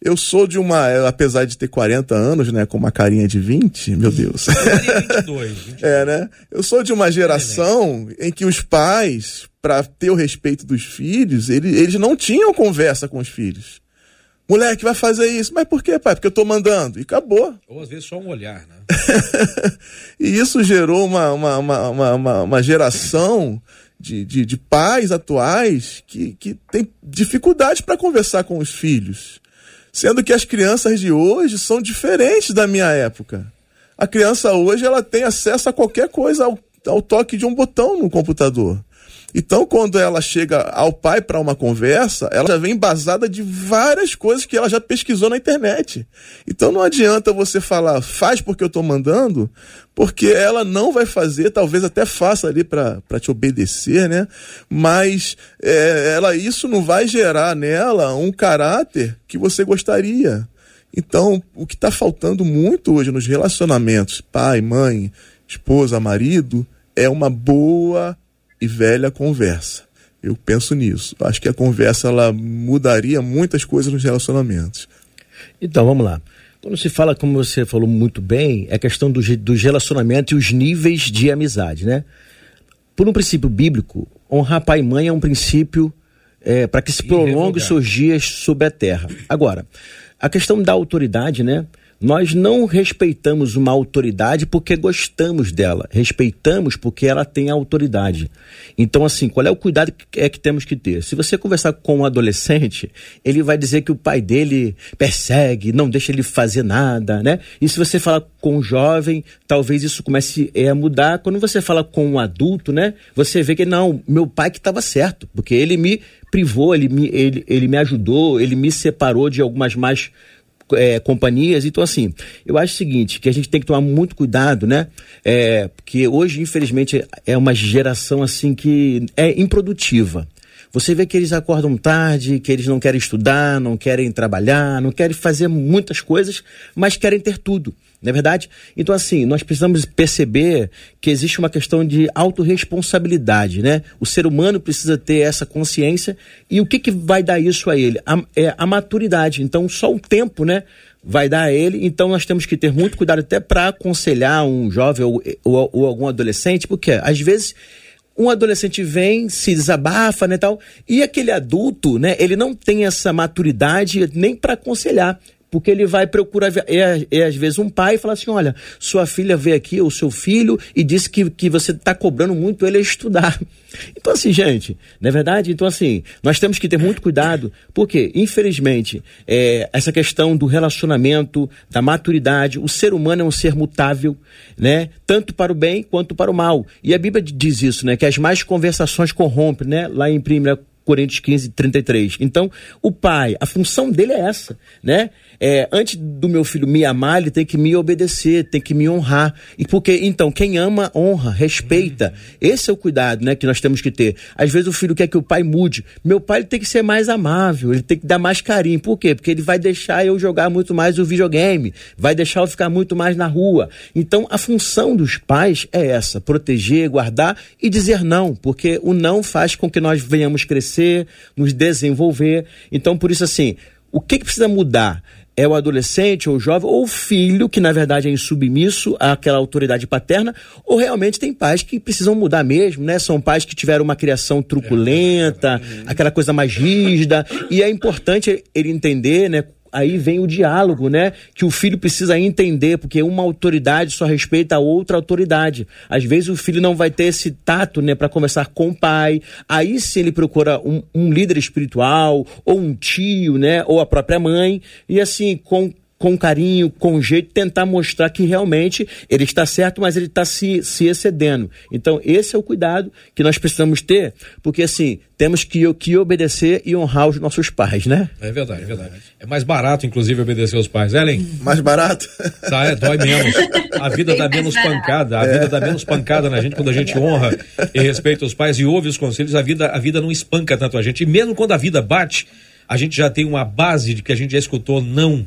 Eu sou de uma, apesar de ter 40 anos, né, com uma carinha de 20, meu Deus. 22, 22. é, né? Eu sou de uma geração em que os pais, para ter o respeito dos filhos, eles, eles não tinham conversa com os filhos. Moleque, vai fazer isso. Mas por quê, pai? Porque eu tô mandando. E acabou. Ou às vezes só um olhar, né? e isso gerou uma, uma, uma, uma, uma geração de, de, de pais atuais que, que tem dificuldade para conversar com os filhos. Sendo que as crianças de hoje são diferentes da minha época. A criança hoje ela tem acesso a qualquer coisa ao, ao toque de um botão no computador. Então, quando ela chega ao pai para uma conversa, ela já vem embasada de várias coisas que ela já pesquisou na internet. Então, não adianta você falar, faz porque eu estou mandando, porque ela não vai fazer, talvez até faça ali para te obedecer, né? Mas é, ela isso não vai gerar nela um caráter que você gostaria. Então, o que está faltando muito hoje nos relacionamentos, pai, mãe, esposa, marido, é uma boa e velha conversa. Eu penso nisso. Acho que a conversa ela mudaria muitas coisas nos relacionamentos. Então, vamos lá. Quando se fala, como você falou muito bem, é a questão dos do relacionamentos e os níveis de amizade, né? Por um princípio bíblico, honrar pai e mãe é um princípio é, para que se prolongue os seus dias sobre a terra. Agora, a questão da autoridade, né? Nós não respeitamos uma autoridade porque gostamos dela, respeitamos porque ela tem autoridade. Então, assim, qual é o cuidado que é que temos que ter? Se você conversar com um adolescente, ele vai dizer que o pai dele persegue, não deixa ele fazer nada, né? E se você falar com um jovem, talvez isso comece é, a mudar. Quando você fala com um adulto, né? Você vê que não, meu pai que estava certo, porque ele me privou, ele me, ele, ele me ajudou, ele me separou de algumas mais é, companhias. Então, assim, eu acho o seguinte, que a gente tem que tomar muito cuidado, né? É, porque hoje, infelizmente, é uma geração assim que é improdutiva. Você vê que eles acordam tarde, que eles não querem estudar, não querem trabalhar, não querem fazer muitas coisas, mas querem ter tudo. Não é verdade? Então, assim, nós precisamos perceber que existe uma questão de autorresponsabilidade, né? O ser humano precisa ter essa consciência e o que, que vai dar isso a ele? A, é a maturidade. Então, só o tempo, né? Vai dar a ele, então nós temos que ter muito cuidado até para aconselhar um jovem ou, ou, ou algum adolescente, porque às vezes um adolescente vem, se desabafa, né, tal, e aquele adulto, né, ele não tem essa maturidade nem para aconselhar Porque ele vai procurar, é, é às vezes um pai e fala assim: olha, sua filha veio aqui, ou seu filho, e disse que, que você está cobrando muito ele a estudar. Então, assim, gente, não é verdade? Então, assim, nós temos que ter muito cuidado, porque, infelizmente, é, essa questão do relacionamento, da maturidade, o ser humano é um ser mutável, né? Tanto para o bem quanto para o mal. E a Bíblia diz isso, né? Que as mais conversações corrompem, né? Lá em 1 Coríntios 15, 33. Então, o pai, a função dele é essa, né? É, antes do meu filho me amar, ele tem que me obedecer, tem que me honrar. E porque, então, quem ama, honra, respeita. Esse é o cuidado, né, que nós temos que ter. Às vezes o filho quer que o pai mude. Meu pai tem que ser mais amável, ele tem que dar mais carinho. Por quê? Porque ele vai deixar eu jogar muito mais o videogame, vai deixar eu ficar muito mais na rua. Então, a função dos pais é essa: proteger, guardar e dizer não, porque o não faz com que nós venhamos crescer crescer, nos desenvolver. Então, por isso, assim, o que, que precisa mudar? É o adolescente ou o jovem, ou o filho, que na verdade é insubmisso àquela autoridade paterna, ou realmente tem pais que precisam mudar mesmo, né? São pais que tiveram uma criação truculenta, aquela coisa mais rígida, e é importante ele entender, né? Aí vem o diálogo, né? Que o filho precisa entender, porque uma autoridade só respeita a outra autoridade. Às vezes o filho não vai ter esse tato, né, para conversar com o pai. Aí se ele procura um, um líder espiritual, ou um tio, né, ou a própria mãe, e assim, com com carinho, com jeito, tentar mostrar que realmente ele está certo, mas ele está se, se excedendo. Então, esse é o cuidado que nós precisamos ter, porque assim, temos que, que obedecer e honrar os nossos pais, né? É verdade, é verdade. É mais barato, inclusive, obedecer os pais, Ellen? Mais barato? Tá, é, dói menos. A vida dá menos pancada, a vida dá menos pancada na gente quando a gente honra e respeita os pais e ouve os conselhos, a vida, a vida não espanca tanto a gente. E mesmo quando a vida bate, a gente já tem uma base de que a gente já escutou não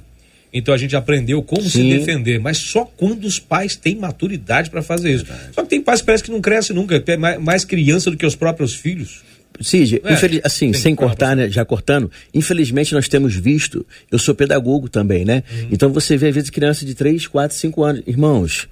então a gente aprendeu como Sim. se defender, mas só quando os pais têm maturidade para fazer isso. Verdade. Só que tem pais que parece que não crescem nunca, é mais criança do que os próprios filhos. Cid, é, infeliz... assim, sem cortar, né, já cortando, infelizmente nós temos visto, eu sou pedagogo também, né? Uhum. Então você vê às vezes criança de 3, 4, 5 anos. Irmãos,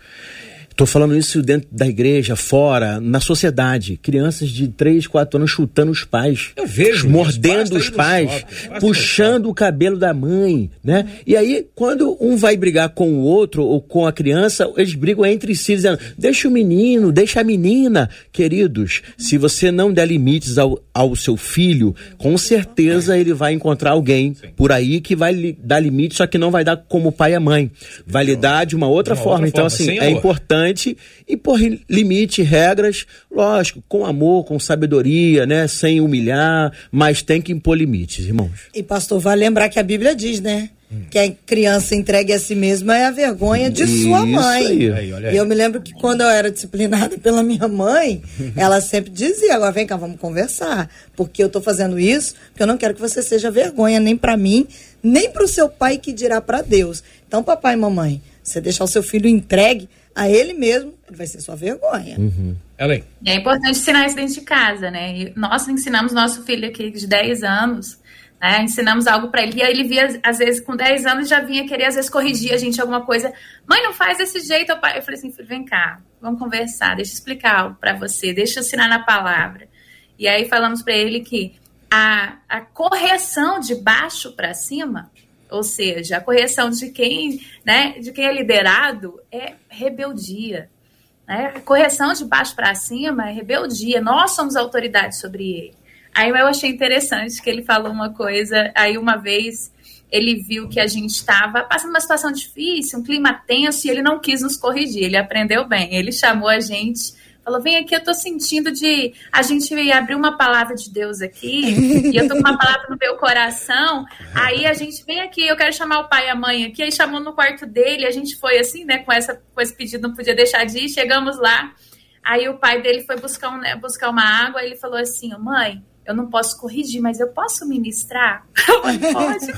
Estou falando isso dentro da igreja, fora, na sociedade. Crianças de 3, 4 anos chutando os pais. Eu vejo. Mordendo os pais, shopping, puxando o cabelo da mãe, né? E aí, quando um vai brigar com o outro ou com a criança, eles brigam entre si, dizendo: deixa o menino, deixa a menina. Queridos, se você não der limites ao, ao seu filho, com certeza ele vai encontrar alguém por aí que vai lhe dar limites, só que não vai dar como pai e mãe. Vai lhe dar de uma outra uma forma. Outra então, forma, assim, é importante importante e por limite, regras, lógico, com amor, com sabedoria, né? Sem humilhar, mas tem que impor limites, irmãos. E pastor, vai lembrar que a Bíblia diz, né? que a criança entregue a si mesma é a vergonha de Isso sua mãe. Aí. Aí, e eu me lembro que quando eu era disciplinada pela minha mãe, ela sempre dizia: agora vem cá, vamos conversar. Porque eu estou fazendo isso, porque eu não quero que você seja vergonha nem para mim, nem para o seu pai que dirá para Deus. Então, papai e mamãe, você deixar o seu filho entregue a ele mesmo, ele vai ser sua vergonha. Uhum. Ellen. É importante ensinar isso dentro de casa, né? E nós ensinamos nosso filho aqui de 10 anos, né? Ensinamos algo para ele. E aí ele via, às vezes, com 10 anos, já vinha querer, às vezes, corrigir a gente alguma coisa. Mãe, não faz desse jeito, pai. Eu falei assim, filho, vem cá, vamos conversar, deixa eu explicar para você, deixa eu ensinar na palavra. E aí falamos para ele que a, a correção de baixo para cima ou seja, a correção de quem, né, de quem é liderado é rebeldia. Né? Correção de baixo para cima é rebeldia. Nós somos autoridade sobre ele. Aí eu achei interessante que ele falou uma coisa. Aí uma vez ele viu que a gente estava passando uma situação difícil, um clima tenso, e ele não quis nos corrigir. Ele aprendeu bem. Ele chamou a gente Falou, vem aqui, eu tô sentindo de a gente abrir uma palavra de Deus aqui, e eu tô com uma palavra no meu coração. Aí a gente vem aqui, eu quero chamar o pai e a mãe aqui. Aí chamou no quarto dele, a gente foi assim, né, com, essa, com esse pedido, não podia deixar de ir. Chegamos lá. Aí o pai dele foi buscar, um, né, buscar uma água, ele falou assim: mãe, eu não posso corrigir, mas eu posso ministrar? Pode.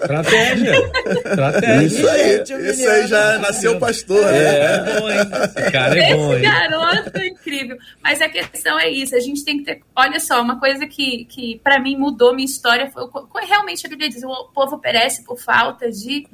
Estratégia. Estratégia. Isso aí, isso aí já nasceu pastor. Né? É, é bom, hein? Esse cara é bom, hein? Esse garoto é incrível. Mas a questão é isso, a gente tem que ter... Olha só, uma coisa que, que para mim mudou minha história foi... Realmente a Bíblia diz, o povo perece por falta de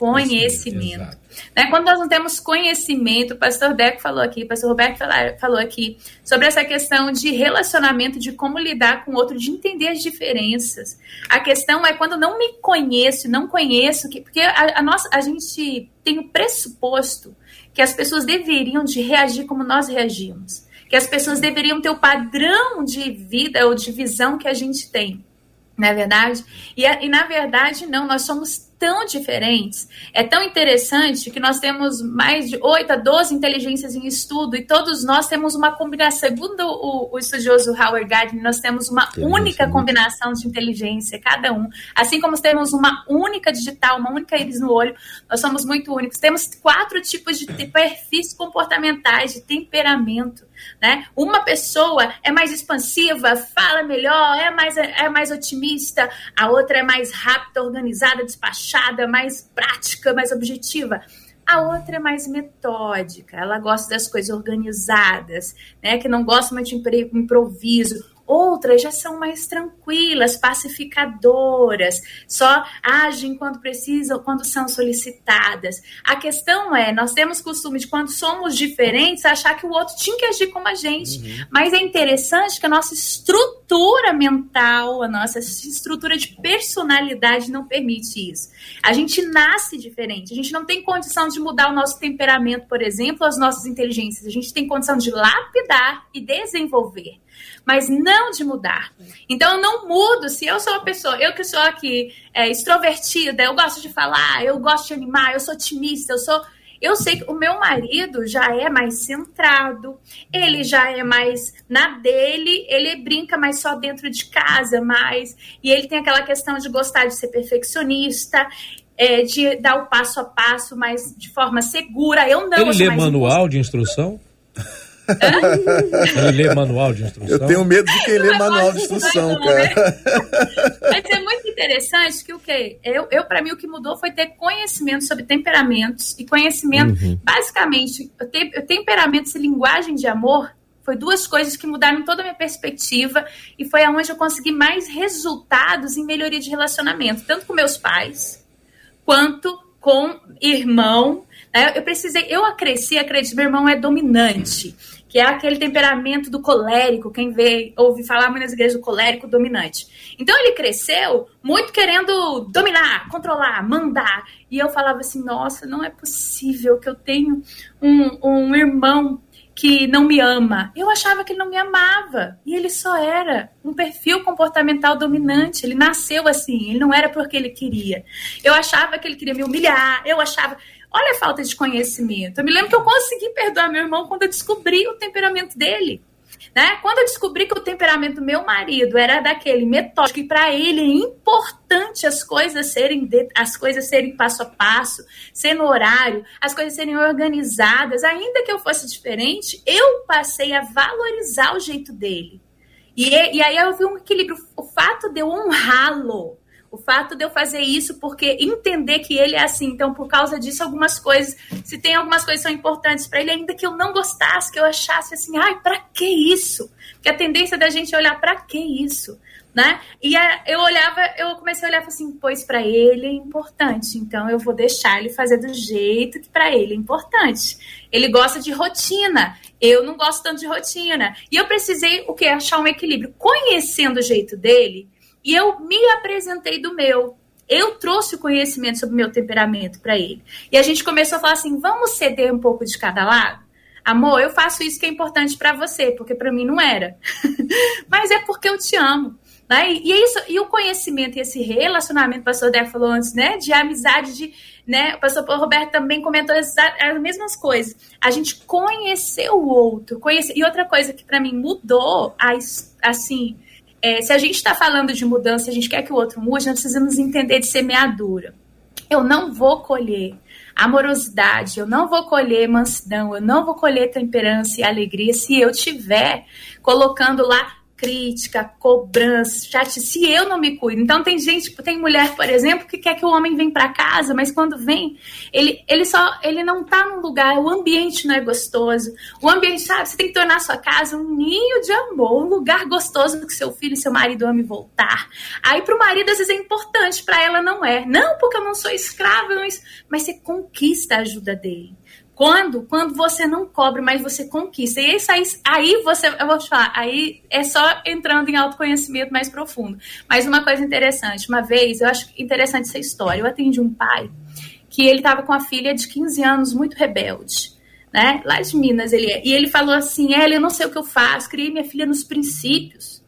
conhecimento. Né? Quando nós não temos conhecimento, o pastor Deco falou aqui, o pastor Roberto falou aqui, sobre essa questão de relacionamento, de como lidar com o outro, de entender as diferenças. A questão é quando não me conheço, não conheço, porque a, a, nossa, a gente tem o pressuposto que as pessoas deveriam de reagir como nós reagimos. Que as pessoas deveriam ter o padrão de vida ou de visão que a gente tem. Não é verdade? E, e na verdade, não, nós somos tão diferentes. É tão interessante que nós temos mais de 8 a 12 inteligências em estudo e todos nós temos uma combinação. Segundo o, o estudioso Howard Gardner, nós temos uma única combinação de inteligência, cada um. Assim como temos uma única digital, uma única íris no olho, nós somos muito únicos. Temos quatro tipos de perfis comportamentais, de temperamento. Né? Uma pessoa é mais expansiva, fala melhor, é mais, é mais otimista, a outra é mais rápida, organizada, despachada, mais prática, mais objetiva. A outra é mais metódica, ela gosta das coisas organizadas, né? Que não gosta muito de improviso. Outras já são mais tranquilas, pacificadoras, só agem quando precisam, quando são solicitadas. A questão é, nós temos costume de quando somos diferentes achar que o outro tinha que agir como a gente. Uhum. Mas é interessante que a nossa estrutura mental, a nossa estrutura de personalidade não permite isso. A gente nasce diferente, a gente não tem condição de mudar o nosso temperamento, por exemplo, as nossas inteligências. A gente tem condição de lapidar e desenvolver mas não de mudar. Então eu não mudo se eu sou uma pessoa, eu que sou aqui é, extrovertida, eu gosto de falar, eu gosto de animar, eu sou otimista, eu sou. Eu sei que o meu marido já é mais centrado, ele já é mais na dele, ele brinca mais só dentro de casa, mais. E ele tem aquela questão de gostar de ser perfeccionista, é, de dar o passo a passo, mas de forma segura. Eu não. Ele lê manual de instrução? Ele lê manual de instrução? Eu tenho medo de quem lê manual de instrução, cara. Mas é muito interessante que o quê? Eu, eu para mim, o que mudou foi ter conhecimento sobre temperamentos e conhecimento, uhum. basicamente, temperamentos e linguagem de amor foi duas coisas que mudaram toda a minha perspectiva e foi aonde eu consegui mais resultados em melhoria de relacionamento, tanto com meus pais quanto com irmão. Né? Eu precisei, eu cresci, acredito, meu irmão é dominante que é aquele temperamento do colérico, quem vê, ouve falar muito nas igrejas do colérico dominante. Então ele cresceu muito querendo dominar, controlar, mandar. E eu falava assim: nossa, não é possível que eu tenho um, um irmão que não me ama. Eu achava que ele não me amava. E ele só era um perfil comportamental dominante. Ele nasceu assim. Ele não era porque ele queria. Eu achava que ele queria me humilhar. Eu achava. Olha a falta de conhecimento. Eu me lembro que eu consegui perdoar meu irmão quando eu descobri o temperamento dele. Né? Quando eu descobri que o temperamento do meu marido era daquele metódico e para ele é importante as coisas serem de, as coisas serem passo a passo, ser no horário, as coisas serem organizadas, ainda que eu fosse diferente, eu passei a valorizar o jeito dele. E, e aí eu vi um equilíbrio. O fato de eu honrá-lo, o fato de eu fazer isso, porque entender que ele é assim, então por causa disso, algumas coisas, se tem algumas coisas que são importantes para ele, ainda que eu não gostasse, que eu achasse assim, ai, para que isso? Porque a tendência da gente é olhar para que isso, né? E a, eu olhava, eu comecei a olhar assim, pois para ele é importante, então eu vou deixar ele fazer do jeito que para ele é importante. Ele gosta de rotina, eu não gosto tanto de rotina. E eu precisei o que achar um equilíbrio, conhecendo o jeito dele e eu me apresentei do meu. Eu trouxe o conhecimento sobre o meu temperamento para ele. E a gente começou a falar assim: vamos ceder um pouco de cada lado? Amor, eu faço isso que é importante para você, porque para mim não era. Mas é porque eu te amo. Né? E, é isso, e o conhecimento e esse relacionamento, o pastor Dé falou antes, né? De amizade, de, né? O pastor Roberto também comentou as, as mesmas coisas. A gente conhecer o outro, conhecer. E outra coisa que para mim mudou, assim, é, se a gente está falando de mudança, a gente quer que o outro mude, nós precisamos entender de semeadura. Eu não vou colher amorosidade, eu não vou colher mansidão, eu não vou colher temperança e alegria se eu tiver colocando lá crítica, cobrança, chat, se eu não me cuido. Então tem gente, tem mulher, por exemplo, que quer que o homem venha para casa, mas quando vem, ele, ele só, ele não tá num lugar, o ambiente não é gostoso. O ambiente, sabe, você tem que tornar a sua casa um ninho de amor, um lugar gostoso que seu filho e seu marido amem voltar. Aí pro marido às vezes é importante, para ela não é. Não, porque eu não sou escrava, mas você conquista a ajuda dele. Quando? Quando você não cobre, mas você conquista. E isso aí, aí você, eu vou te falar, aí é só entrando em autoconhecimento mais profundo. Mas uma coisa interessante, uma vez, eu acho interessante essa história. Eu atendi um pai que ele estava com a filha de 15 anos, muito rebelde. Né? Lá de Minas ele é. E ele falou assim: Ela, eu não sei o que eu faço, criei minha filha nos princípios.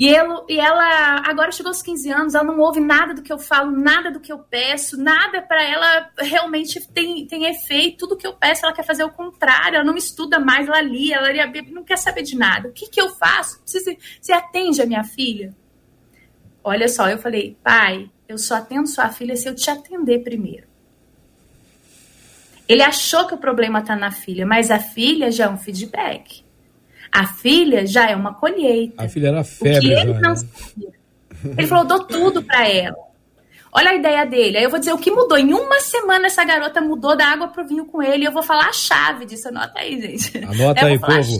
E, ele, e ela agora chegou aos 15 anos, ela não ouve nada do que eu falo, nada do que eu peço, nada para ela realmente tem, tem efeito. Tudo que eu peço, ela quer fazer o contrário, ela não estuda mais, ela lia, ela lia não quer saber de nada. O que, que eu faço? Você, você atende a minha filha? Olha só, eu falei, pai, eu só atendo sua filha se eu te atender primeiro. Ele achou que o problema está na filha, mas a filha já é um feedback. A filha já é uma colheita. A filha era febre. ele, já, não né? ele falou: dou tudo para ela. Olha a ideia dele. Aí eu vou dizer o que mudou. Em uma semana essa garota mudou da água pro vinho com ele. E eu vou falar a chave disso. Anota aí, gente. Anota aí, povo.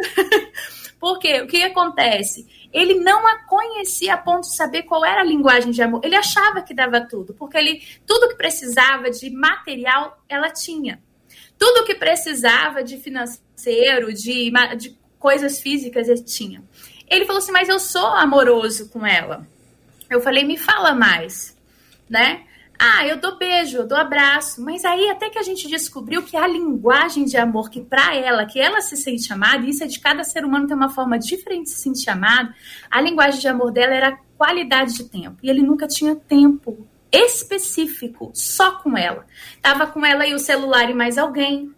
Porque o que acontece? Ele não a conhecia a ponto de saber qual era a linguagem de amor. Ele achava que dava tudo, porque ele tudo que precisava de material ela tinha. Tudo que precisava de financeiro, de, de coisas físicas, ele tinha. Ele falou assim: Mas eu sou amoroso com ela. Eu falei: Me fala mais, né? Ah, eu dou beijo, eu dou abraço. Mas aí até que a gente descobriu que a linguagem de amor que para ela, que ela se sente amada, isso é de cada ser humano tem uma forma diferente de se sentir amado, a linguagem de amor dela era qualidade de tempo. E ele nunca tinha tempo específico só com ela. Tava com ela e o celular e mais alguém.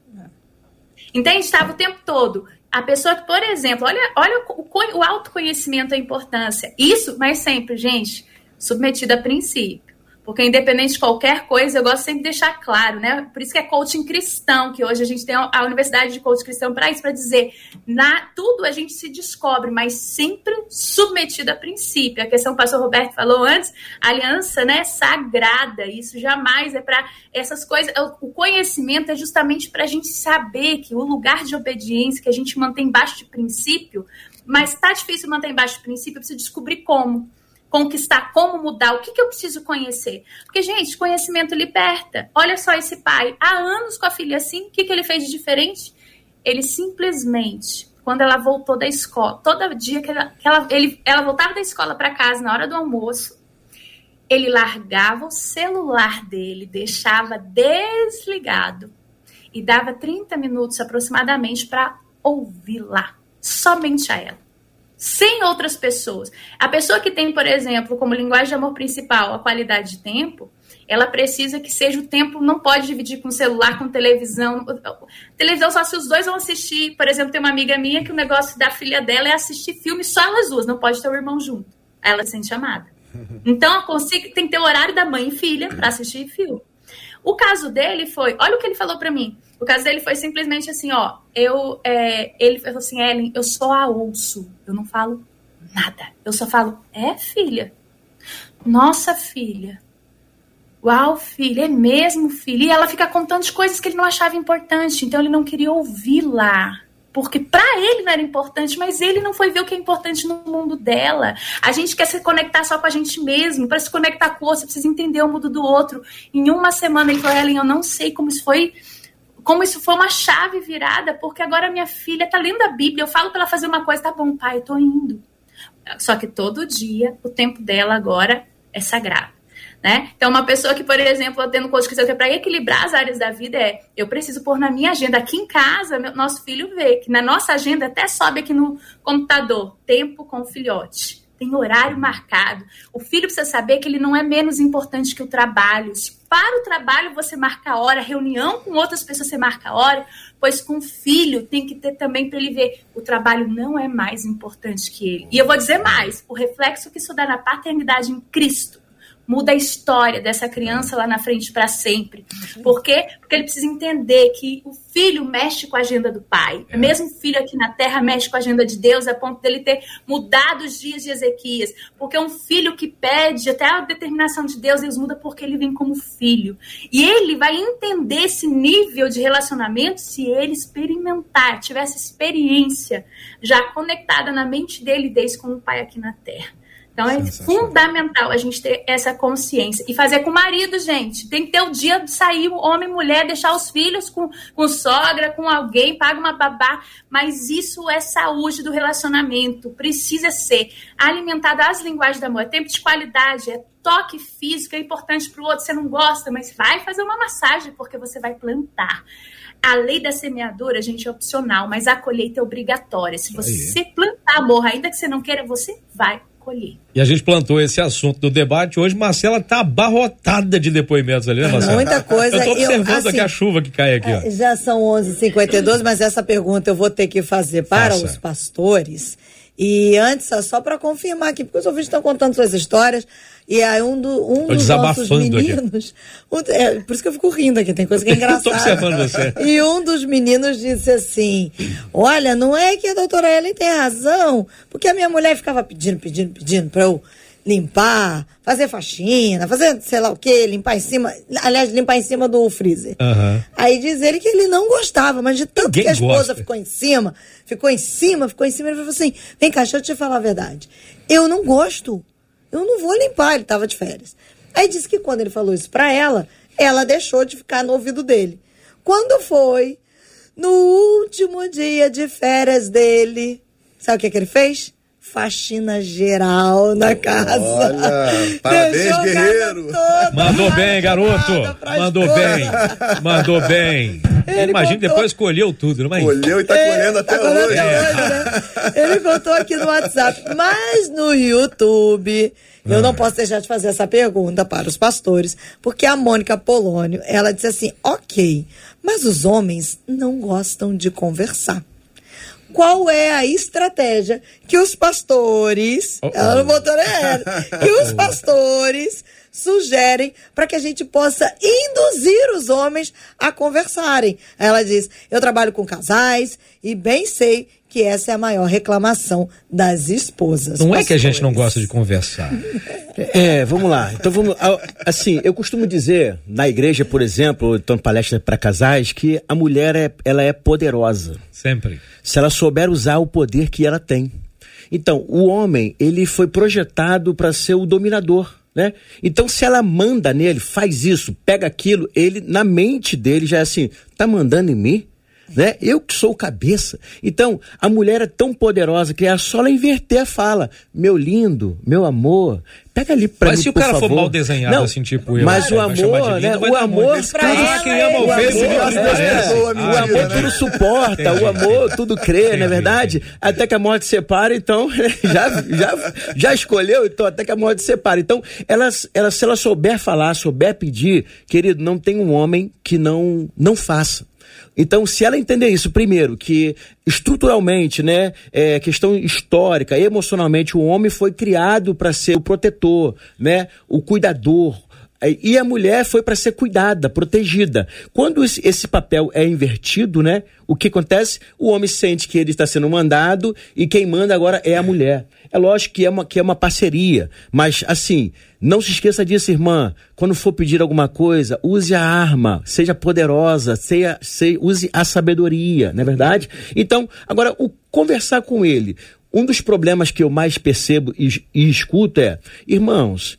Entende? Estava o tempo todo. A pessoa por exemplo, olha, olha o, o autoconhecimento, a importância. Isso, mas sempre, gente, submetida a princípio. Porque independente de qualquer coisa, eu gosto sempre de deixar claro, né? Por isso que é coaching cristão, que hoje a gente tem a Universidade de Coaching Cristão para isso, para dizer, na tudo a gente se descobre, mas sempre submetido a princípio. A questão que o pastor Roberto falou antes, aliança, né, sagrada. Isso jamais é para essas coisas. O conhecimento é justamente para a gente saber que o lugar de obediência que a gente mantém embaixo de princípio, mas está difícil manter embaixo de princípio, eu preciso descobrir como conquistar, como mudar, o que, que eu preciso conhecer. Porque, gente, conhecimento liberta. Olha só esse pai, há anos com a filha assim, o que, que ele fez de diferente? Ele simplesmente, quando ela voltou da escola, todo dia que ela, que ela, ele, ela voltava da escola para casa na hora do almoço, ele largava o celular dele, deixava desligado e dava 30 minutos aproximadamente para ouvir lá, somente a ela sem outras pessoas. A pessoa que tem, por exemplo, como linguagem de amor principal a qualidade de tempo, ela precisa que seja o tempo, não pode dividir com celular, com televisão. Televisão só se os dois vão assistir. Por exemplo, tem uma amiga minha que o negócio da filha dela é assistir filme só elas duas, não pode ter o irmão junto. Ela se sente amada. Então, consigo, tem que ter o horário da mãe e filha para assistir filme. O caso dele foi, olha o que ele falou para mim. O caso dele foi simplesmente assim, ó, eu, é, ele falou assim, Ellen, eu só a ouço, eu não falo nada. Eu só falo, é filha, nossa filha, uau filha, é mesmo filha. E ela fica contando de coisas que ele não achava importante, então ele não queria ouvir lá porque para ele não era importante, mas ele não foi ver o que é importante no mundo dela. A gente quer se conectar só com a gente mesmo, para se conectar com o outro, você precisa entender o mundo do outro. Em uma semana ele falou, Ellen, eu não sei como isso foi como isso foi uma chave virada, porque agora minha filha tá lendo a Bíblia, eu falo para ela fazer uma coisa, tá bom, pai, tô indo. Só que todo dia o tempo dela agora é sagrado. Né? Então, uma pessoa que, por exemplo, tendo coach que para equilibrar as áreas da vida é eu preciso pôr na minha agenda. Aqui em casa, meu, nosso filho vê que na nossa agenda até sobe aqui no computador tempo com o filhote. Tem horário marcado. O filho precisa saber que ele não é menos importante que o trabalho. Para o trabalho você marca a hora, reunião com outras pessoas você marca a hora, pois com filho tem que ter também para ele ver o trabalho não é mais importante que ele. E eu vou dizer mais, o reflexo que isso dá na paternidade em Cristo muda a história dessa criança lá na frente para sempre. Por quê? Porque ele precisa entender que o filho mexe com a agenda do pai. É. Mesmo o filho aqui na terra mexe com a agenda de Deus, a ponto dele ter mudado os dias de Ezequias. Porque um filho que pede até a determinação de Deus, Deus muda porque ele vem como filho. E ele vai entender esse nível de relacionamento se ele experimentar, tiver essa experiência já conectada na mente dele desde como pai aqui na terra. Então é fundamental a gente ter essa consciência. E fazer com o marido, gente. Tem que ter o dia de sair, homem e mulher, deixar os filhos com, com sogra, com alguém, paga uma babá. Mas isso é saúde do relacionamento. Precisa ser alimentado às linguagens do amor. É tempo de qualidade, é toque físico, é importante para o outro. Você não gosta, mas vai fazer uma massagem, porque você vai plantar. A lei da semeadura, gente, é opcional, mas a colheita é obrigatória. Se você plantar amor, ainda que você não queira, você vai colher. E a gente plantou esse assunto do debate. Hoje, Marcela está abarrotada de depoimentos ali, né, Marcela? Muita coisa. Eu estou observando eu, assim, aqui a chuva que cai aqui. Ó. Já são 11h52, mas essa pergunta eu vou ter que fazer para Faça. os pastores. E antes, só para confirmar aqui, porque os ouvintes estão contando suas histórias. E aí um, do, um dos nossos meninos. Um, é, por isso que eu fico rindo aqui, tem coisa que é engraçada. Estou observando você. E um dos meninos disse assim: Olha, não é que a doutora Ellen tem razão, porque a minha mulher ficava pedindo, pedindo, pedindo para eu limpar, fazer faxina, fazer sei lá o que, limpar em cima, aliás, limpar em cima do freezer. Uhum. Aí diz ele que ele não gostava, mas de tanto Ninguém que a esposa gosta. ficou em cima, ficou em cima, ficou em cima, ele falou assim: vem cá, deixa eu te falar a verdade. Eu não gosto. Eu não vou limpar, ele estava de férias. Aí disse que quando ele falou isso para ela, ela deixou de ficar no ouvido dele. Quando foi no último dia de férias dele, sabe o que, que ele fez? Faxina geral na casa. Olha, parabéns, guerreiro. Mandou bem, garoto. Mandou bem. Mandou bem. Ele Imagina, contou... depois colheu tudo, não é? Colheu e tá é, colhendo até tá hoje. É. hoje né? Ele contou aqui no WhatsApp, mas no YouTube. Eu não ah. posso deixar de fazer essa pergunta para os pastores, porque a Mônica Polônio, ela disse assim: ok, mas os homens não gostam de conversar qual é a estratégia que os pastores, oh, oh. ela não botou que os pastores sugerem para que a gente possa induzir os homens a conversarem. Ela diz: Eu trabalho com casais e bem sei que essa é a maior reclamação das esposas. Não pastores. é que a gente não gosta de conversar. É, vamos lá. Então vamos. Assim, eu costumo dizer na igreja, por exemplo, então palestra para casais, que a mulher é, ela é poderosa. Sempre. Se ela souber usar o poder que ela tem. Então, o homem, ele foi projetado para ser o dominador. Né? Então, se ela manda nele, faz isso, pega aquilo, ele, na mente dele, já é assim: tá mandando em mim? Né? Eu que sou cabeça. Então, a mulher é tão poderosa que é só ela inverter a fala. Meu lindo, meu amor, pega ali pra mas mim, se o cara favor. for mal desenhado, não, assim, tipo eu. Mas o amor, né? O amor, pra ela, quem ama o ver, o amor tudo suporta, o amor tudo crê, não é verdade? Até que a morte separa, então, já, já, já escolheu, então, até que a morte separa. Então, ela, ela, se ela souber falar, souber pedir, querido, não tem um homem que não, não faça. Então, se ela entender isso, primeiro, que estruturalmente, né, é, questão histórica, emocionalmente, o homem foi criado para ser o protetor, né, o cuidador, e a mulher foi para ser cuidada, protegida. Quando esse papel é invertido, né? O que acontece? O homem sente que ele está sendo mandado e quem manda agora é a mulher. É lógico que é uma, que é uma parceria, mas assim, não se esqueça disso, irmã. Quando for pedir alguma coisa, use a arma, seja poderosa, seja, seja, use a sabedoria, não é verdade? Então, agora, o conversar com ele. Um dos problemas que eu mais percebo e, e escuto é, irmãos,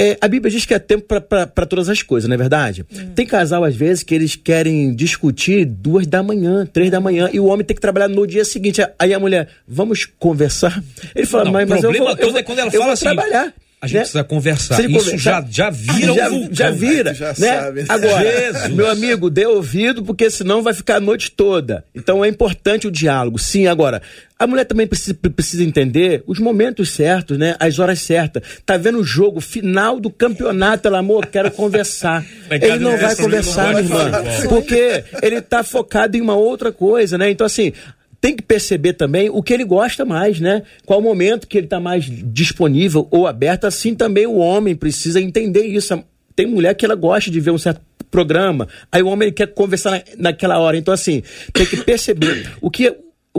é, a Bíblia diz que é tempo para todas as coisas, não é verdade? Hum. Tem casal, às vezes, que eles querem discutir duas da manhã, três da manhã, e o homem tem que trabalhar no dia seguinte. Aí a mulher, vamos conversar? Ele fala, não, mas, mas eu vou, eu vou, é quando ela fala assim, trabalhar. A gente né? precisa conversar. Isso já, já vira já, um vulcão. Já vira, já né? Sabe. Agora, Jesus. meu amigo, dê ouvido, porque senão vai ficar a noite toda. Então é importante o diálogo. Sim, agora, a mulher também precisa, precisa entender os momentos certos, né? As horas certas. Tá vendo o jogo final do campeonato, ela, amor, quero conversar. ele não vai conversar, minha irmã, porque ele tá focado em uma outra coisa, né? Então, assim, tem que perceber também o que ele gosta mais, né? Qual o momento que ele está mais disponível ou aberto. Assim também o homem precisa entender isso. Tem mulher que ela gosta de ver um certo programa, aí o homem quer conversar na, naquela hora. Então, assim, tem que perceber o que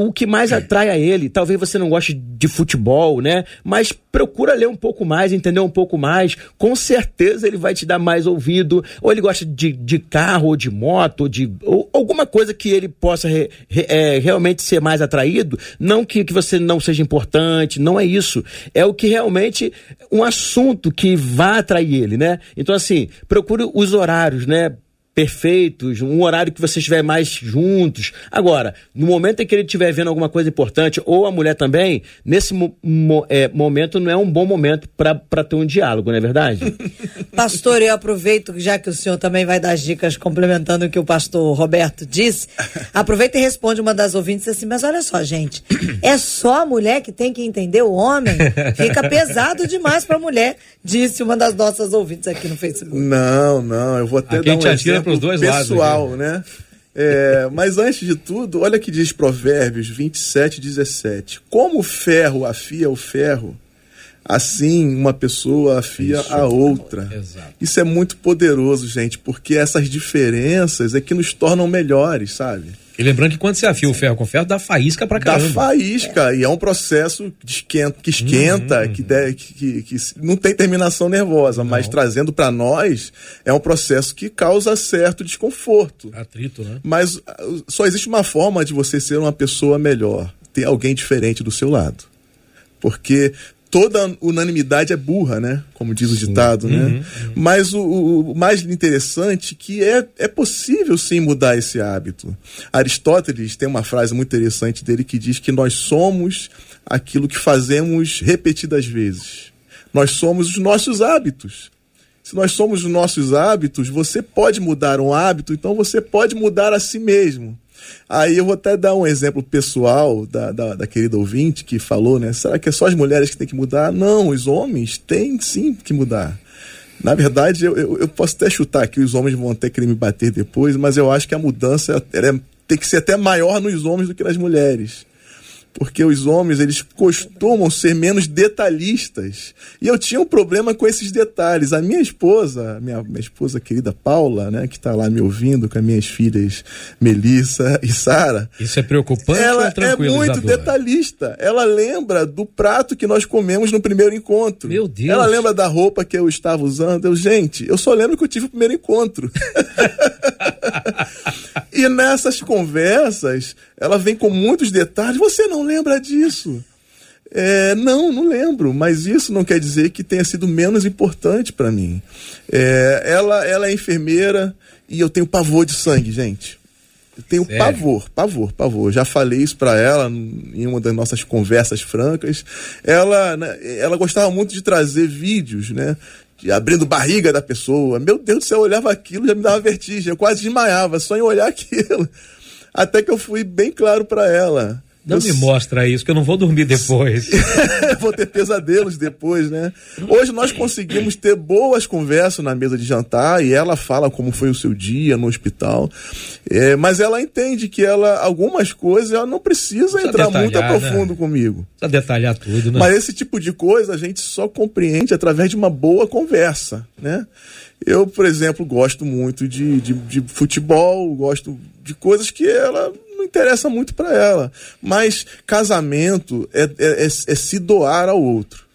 o que mais atrai a ele, talvez você não goste de futebol, né? Mas procura ler um pouco mais, entender um pouco mais. Com certeza ele vai te dar mais ouvido. Ou ele gosta de, de carro, ou de moto, ou de ou alguma coisa que ele possa re, re, é, realmente ser mais atraído. Não que, que você não seja importante, não é isso. É o que realmente um assunto que vai atrair ele, né? Então, assim, procure os horários, né? Perfeitos, um horário que você estiver mais juntos. Agora, no momento em que ele estiver vendo alguma coisa importante, ou a mulher também, nesse mo mo é, momento não é um bom momento para ter um diálogo, não é verdade? Pastor, eu aproveito, já que o senhor também vai dar dicas complementando o que o pastor Roberto disse, aproveita e responde uma das ouvintes assim, mas olha só, gente, é só a mulher que tem que entender o homem? Fica pesado demais para a mulher, disse uma das nossas ouvintes aqui no Facebook. Não, não, eu vou até aqui dar um exemplo para os dois pessoal, lados. né? É, mas antes de tudo, olha que diz Provérbios 27, 17. Como o ferro afia o ferro, assim uma pessoa afia Isso. a outra. Exato. Isso é muito poderoso, gente, porque essas diferenças é que nos tornam melhores, sabe? E lembrando que quando você afia o ferro com ferro, dá faísca pra caramba. Dá faísca, e é um processo que esquenta, que, esquenta, uhum. que, de, que, que, não tem terminação nervosa, não. mas trazendo para nós, é um processo que causa certo desconforto. Atrito, né? Mas uh, só existe uma forma de você ser uma pessoa melhor, ter alguém diferente do seu lado. Porque toda unanimidade é burra, né? Como diz o ditado, né? uhum, né? Uhum. Mas o, o, mais interessante é que é, é possível sim mudar esse hábito. Aristóteles tem uma frase muito interessante dele que diz que nós somos aquilo que fazemos repetidas vezes. Nós somos os nossos hábitos. Se nós somos os nossos hábitos, você pode mudar um hábito, então você pode mudar a si mesmo. Aí eu vou até dar um exemplo pessoal da, da, da, querida ouvinte que falou, né? Será que é só as mulheres que têm que mudar? Não, os homens têm sim que mudar. Na verdade, eu, eu, eu posso até chutar que os homens vão até querer me bater depois, mas eu acho que a mudança é, tem que ser até maior nos homens do que nas mulheres porque os homens eles costumam ser menos detalhistas. E eu tinha um problema com esses detalhes. A minha esposa, minha, minha esposa querida Paula, né, que está lá me ouvindo com as minhas filhas Melissa e Sara. Isso é preocupante ela é muito detalhista. Ela lembra do prato que nós comemos no primeiro encontro. Meu Deus. Ela lembra da roupa que eu estava usando. Eu, gente, eu só lembro que eu tive o primeiro encontro. e nessas conversas, ela vem com muitos detalhes. Você não lembra disso? É, não, não lembro, mas isso não quer dizer que tenha sido menos importante para mim. É, ela, ela é enfermeira e eu tenho pavor de sangue, gente. Eu tenho Sério? pavor, pavor, pavor. Já falei isso para ela em uma das nossas conversas francas. Ela, né, ela gostava muito de trazer vídeos, né? Abrindo barriga da pessoa. Meu Deus do céu, eu olhava aquilo, já me dava vertigem. Eu quase desmaiava só em olhar aquilo. Até que eu fui bem claro para ela. Não eu... me mostra isso, que eu não vou dormir depois. vou ter pesadelos depois, né? Hoje nós conseguimos ter boas conversas na mesa de jantar e ela fala como foi o seu dia no hospital. É, mas ela entende que ela, algumas coisas, ela não precisa, precisa entrar muito a né? profundo né? comigo. Precisa detalhar tudo, né? Mas esse tipo de coisa a gente só compreende através de uma boa conversa, né? Eu, por exemplo, gosto muito de, de, de futebol, gosto de coisas que ela não interessa muito para ela. Mas casamento é, é, é, é, se doar ao outro,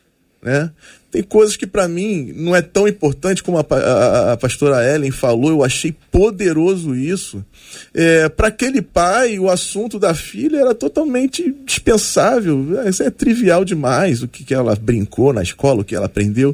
né? Tem coisas que para mim não é tão importante como a, a, a, pastora Ellen falou, eu achei poderoso isso. É, para aquele pai, o assunto da filha era totalmente dispensável. Isso é trivial demais, o que, que ela brincou na escola, o que ela aprendeu.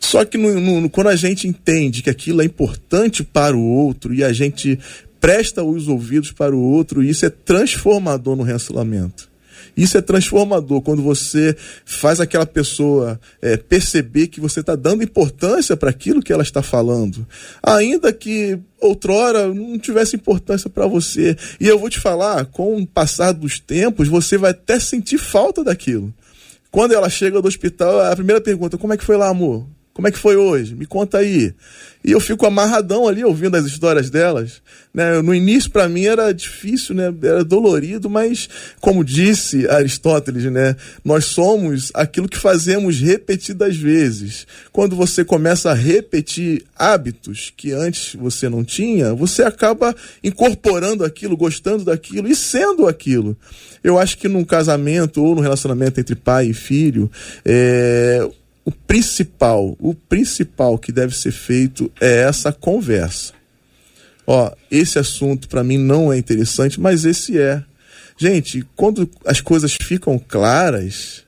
Só que no, no, quando a gente entende que aquilo é importante para o outro e a gente presta os ouvidos para o outro, e isso é transformador no relacionamento. Isso é transformador quando você faz aquela pessoa é, perceber que você está dando importância para aquilo que ela está falando, ainda que outrora não tivesse importância para você. E eu vou te falar, com o passar dos tempos, você vai até sentir falta daquilo. Quando ela chega do hospital, a primeira pergunta: como é que foi lá, amor? Como é que foi hoje? Me conta aí. E eu fico amarradão ali ouvindo as histórias delas. Né? No início, para mim, era difícil, né? era dolorido, mas, como disse Aristóteles, né? nós somos aquilo que fazemos repetidas vezes. Quando você começa a repetir hábitos que antes você não tinha, você acaba incorporando aquilo, gostando daquilo e sendo aquilo. Eu acho que num casamento ou no relacionamento entre pai e filho, é, o principal, o principal que deve ser feito é essa conversa. Ó, esse assunto para mim não é interessante, mas esse é. Gente, quando as coisas ficam claras,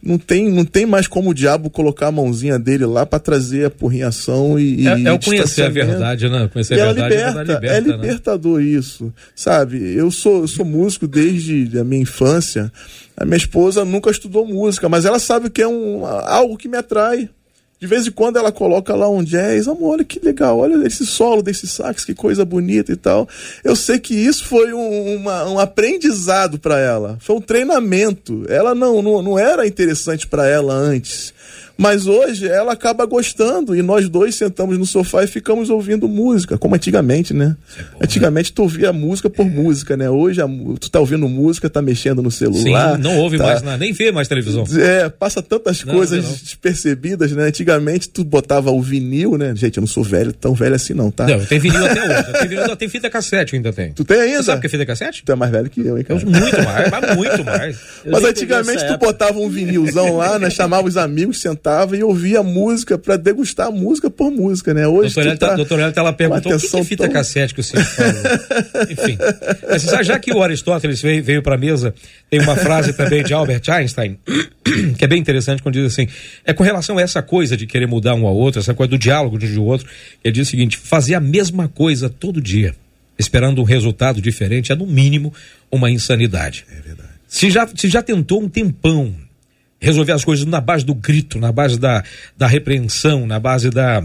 não tem, não tem mais como o diabo colocar a mãozinha dele lá para trazer a porrinhação e. É, é o conhecer a verdade, né? Conhecer e a verdade liberta, liberta, é né? libertador né? isso. Sabe, eu sou, eu sou músico desde a minha infância. A minha esposa nunca estudou música, mas ela sabe que é um, algo que me atrai. De vez em quando ela coloca lá um jazz, amor, olha que legal, olha esse solo desse sax, que coisa bonita e tal. Eu sei que isso foi um, uma, um aprendizado para ela, foi um treinamento. Ela não, não, não era interessante para ela antes. Mas hoje ela acaba gostando e nós dois sentamos no sofá e ficamos ouvindo música, como antigamente, né? É bom, antigamente né? tu ouvia música por é. música, né? Hoje a, tu tá ouvindo música, tá mexendo no celular. Sim, não ouve tá... mais nada, nem vê mais televisão. É, passa tantas não, coisas não. despercebidas, né? Antigamente tu botava o vinil, né? Gente, eu não sou velho, tão velho assim não, tá? Não, tem vinil até hoje. Tem, vinil, tem fita cassete ainda tem. Tu tem ainda? Tu sabe o que é fita cassete? Tu é mais velho que eu, hein, cara? Eu, muito mais, mas muito mais. mas antigamente tu botava um vinilzão lá, né? Chamava os amigos, sentava sentava e ouvia música para degustar música por música, né? Hoje doutor Hélio, tá, doutor Hélio, ela perguntou o que, que fita tão... cassete que o senhor falou. Enfim, mas, já que o Aristóteles veio, veio para a mesa, tem uma frase também de Albert Einstein que é bem interessante quando diz assim, é com relação a essa coisa de querer mudar um ao outro, essa coisa do diálogo de um de outro, ele diz o seguinte, fazer a mesma coisa todo dia, esperando um resultado diferente, é no mínimo uma insanidade. É verdade. Se já, se já tentou um tempão resolver as coisas na base do grito, na base da, da repreensão, na base da.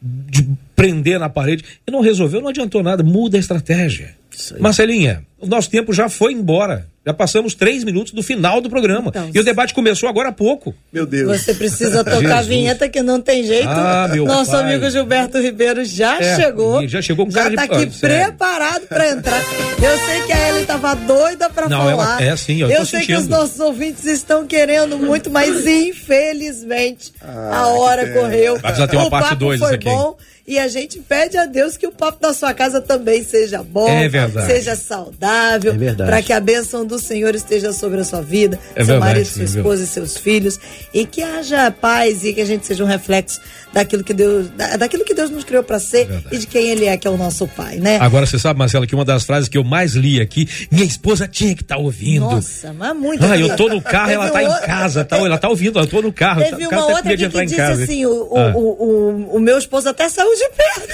de prender na parede. E não resolveu, não adiantou nada. Muda a estratégia. Marcelinha, o nosso tempo já foi embora. Já passamos três minutos do final do programa. Então, e o debate começou agora há pouco. Meu Deus. Você precisa tocar a vinheta que não tem jeito. Ah, meu Nosso pai. amigo Gilberto Ribeiro já é, chegou. Já chegou um já cara tá de... aqui ah, preparado para entrar. Eu sei que a Ellen tava doida para falar. Ela, é sim, eu, eu sei sentindo. que os nossos ouvintes estão querendo muito, mas infelizmente ah, a hora correu. Mas já tem uma o parte 2 foi aqui. bom. E a gente pede a Deus que o papo da sua casa também seja bom, é seja saudável, é para que a bênção do Senhor esteja sobre a sua vida, é seu verdade, marido, sua esposa e seus filhos, e que haja paz e que a gente seja um reflexo daquilo que Deus, daquilo que Deus nos criou para ser é e de quem Ele é, que é o nosso Pai, né? Agora você sabe, Marcela, que uma das frases que eu mais li aqui, minha esposa tinha que estar tá ouvindo. Nossa, mas muito. Ah, eu tô no carro, ela tá em casa, tá, ela tá ouvindo, eu tô no carro. Teve uma outra que, disse assim, o, ah. o, o, o, meu esposo até saiu de perto.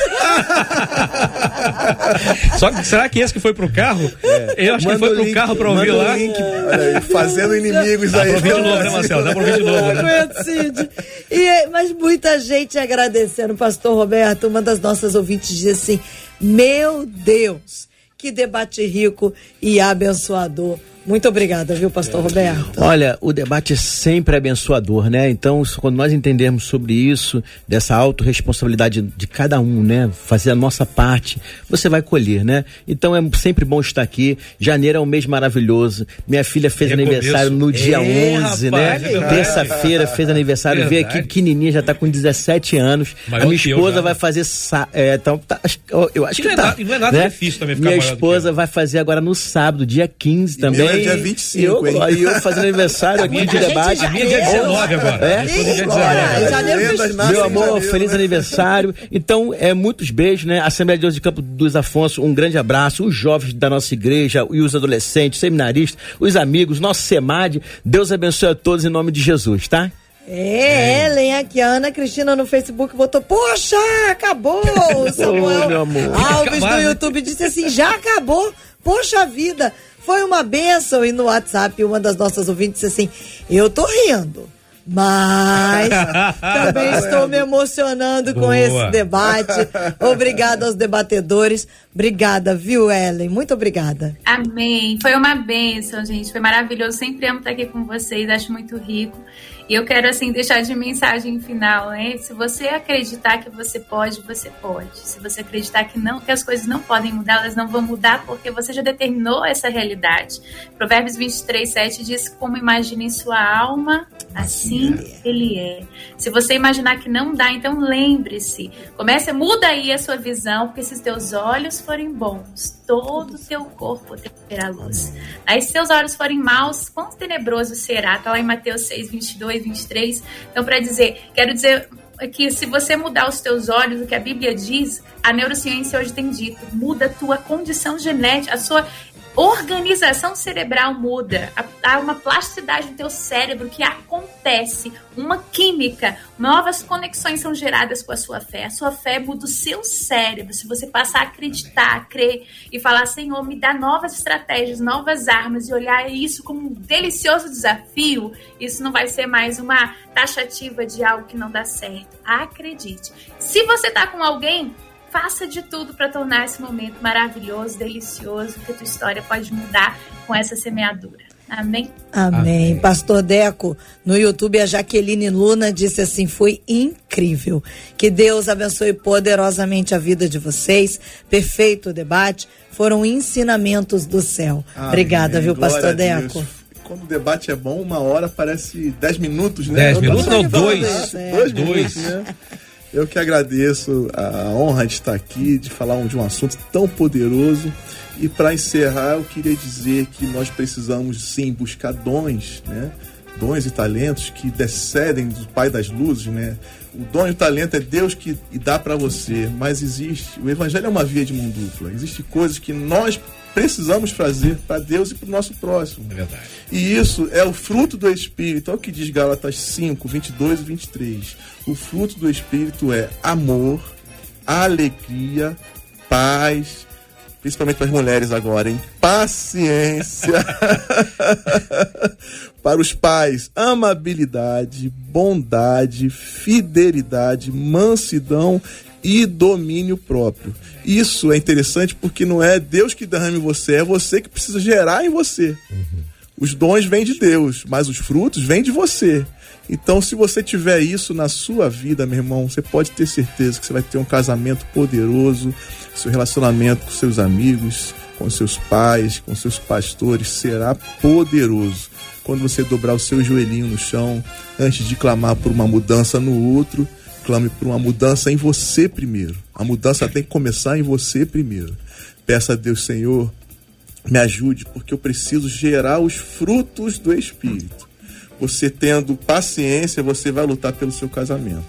Só que será que esse que foi pro carro? É. Eu acho manda que foi pro link, carro para ouvir lá. Link, aí, fazendo inimigos Dá aí. Dá pra ouvir de novo, né, Marcelo? Dá pra ouvir de novo, né? Cid. E, mas muita gente agradecendo. Pastor Roberto, uma das nossas ouvintes, diz assim: Meu Deus, que debate rico e abençoador. Muito obrigada, viu, pastor Roberto? Olha, o debate é sempre abençoador, né? Então, quando nós entendermos sobre isso, dessa autorresponsabilidade de cada um, né? Fazer a nossa parte, você vai colher, né? Então é sempre bom estar aqui. Janeiro é um mês maravilhoso. Minha filha fez é aniversário no dia é, 11, né? rapaz, né? Terça-feira fez aniversário. Veio aqui pequenininha, já está com 17 anos. Maior a minha esposa eu, vai fazer. É, então, tá, eu acho que, que tá. Não é nada, né? difícil também ficar Minha esposa vai fazer agora no sábado, dia 15 também é dia 25, eu, hein? Aí eu fazendo aniversário aqui de debate. A minha é dia 19 agora. É? Dia 19. Meu amor, feliz aniversário. Então, é muitos beijos, né? Assembleia de Deus de Campo dos Afonso, um grande abraço. Os jovens da nossa igreja e os adolescentes, seminaristas, os amigos, nosso SEMAD. Deus abençoe a todos em nome de Jesus, tá? É, Ellen, aqui, a Ana Cristina no Facebook botou, poxa, acabou! O Samuel oh, Alves do YouTube disse assim, já acabou? Poxa vida, foi uma benção. E no WhatsApp, uma das nossas ouvintes disse assim: Eu tô rindo. Mas também estou me emocionando Boa. com esse debate. Obrigada aos debatedores. Obrigada, viu, Ellen? Muito obrigada. Amém. Foi uma benção, gente. Foi maravilhoso. Sempre amo estar aqui com vocês. Acho muito rico. E eu quero assim deixar de mensagem final, né? Se você acreditar que você pode, você pode. Se você acreditar que não, que as coisas não podem mudar, elas não vão mudar porque você já determinou essa realidade. Provérbios 23, 7 diz: Como imagina em sua alma, assim é. ele é. Se você imaginar que não dá, então lembre-se. Comece, muda aí a sua visão, porque se os teus olhos forem bons, todo o teu corpo terá luz. Aí, se seus olhos forem maus, quão tenebroso será? Está lá em Mateus 6, 22, 23. Então, para dizer, quero dizer que se você mudar os teus olhos, o que a Bíblia diz, a neurociência hoje tem dito, muda a tua condição genética, a sua organização cerebral muda, há uma plasticidade no teu cérebro que acontece, uma química, novas conexões são geradas com a sua fé. A sua fé muda o seu cérebro. Se você passar a acreditar, a crer e falar, Senhor, me dá novas estratégias, novas armas e olhar isso como um delicioso desafio, isso não vai ser mais uma taxativa de algo que não dá certo. Acredite. Se você está com alguém faça de tudo para tornar esse momento maravilhoso, delicioso, que a tua história pode mudar com essa semeadura. Amém? Amém. Amém. Pastor Deco, no YouTube a Jaqueline Luna disse assim: foi incrível. Que Deus abençoe poderosamente a vida de vocês. Perfeito o debate. Foram ensinamentos do céu. Amém. Obrigada, viu, Glória Pastor Deco? Quando o debate é bom, uma hora parece dez minutos, né? Dez minutos ou dois? É. Dois, dois. Minutos, né? Eu que agradeço a honra de estar aqui, de falar de um assunto tão poderoso. E para encerrar, eu queria dizer que nós precisamos sim buscar dons, né? Dons e talentos que descendem do Pai das Luzes, né? O dom e o talento é Deus que dá para você, mas existe, o evangelho é uma via de mão dupla. Existem coisas que nós precisamos fazer para Deus e para o nosso próximo. É verdade. E isso é o fruto do Espírito. É o que diz Gálatas 5, 22 e 23. O fruto do Espírito é amor, alegria, paz, principalmente para as mulheres agora, hein? Paciência. para os pais, amabilidade, bondade, fidelidade, mansidão e domínio próprio. Isso é interessante porque não é Deus que derrama em você, é você que precisa gerar em você. Uhum. Os dons vêm de Deus, mas os frutos vêm de você. Então, se você tiver isso na sua vida, meu irmão, você pode ter certeza que você vai ter um casamento poderoso, seu relacionamento com seus amigos, com seus pais, com seus pastores será poderoso. Quando você dobrar o seu joelhinho no chão, antes de clamar por uma mudança no outro, clame por uma mudança em você primeiro. A mudança tem que começar em você primeiro. Peça a Deus, Senhor, me ajude, porque eu preciso gerar os frutos do Espírito. Você tendo paciência, você vai lutar pelo seu casamento.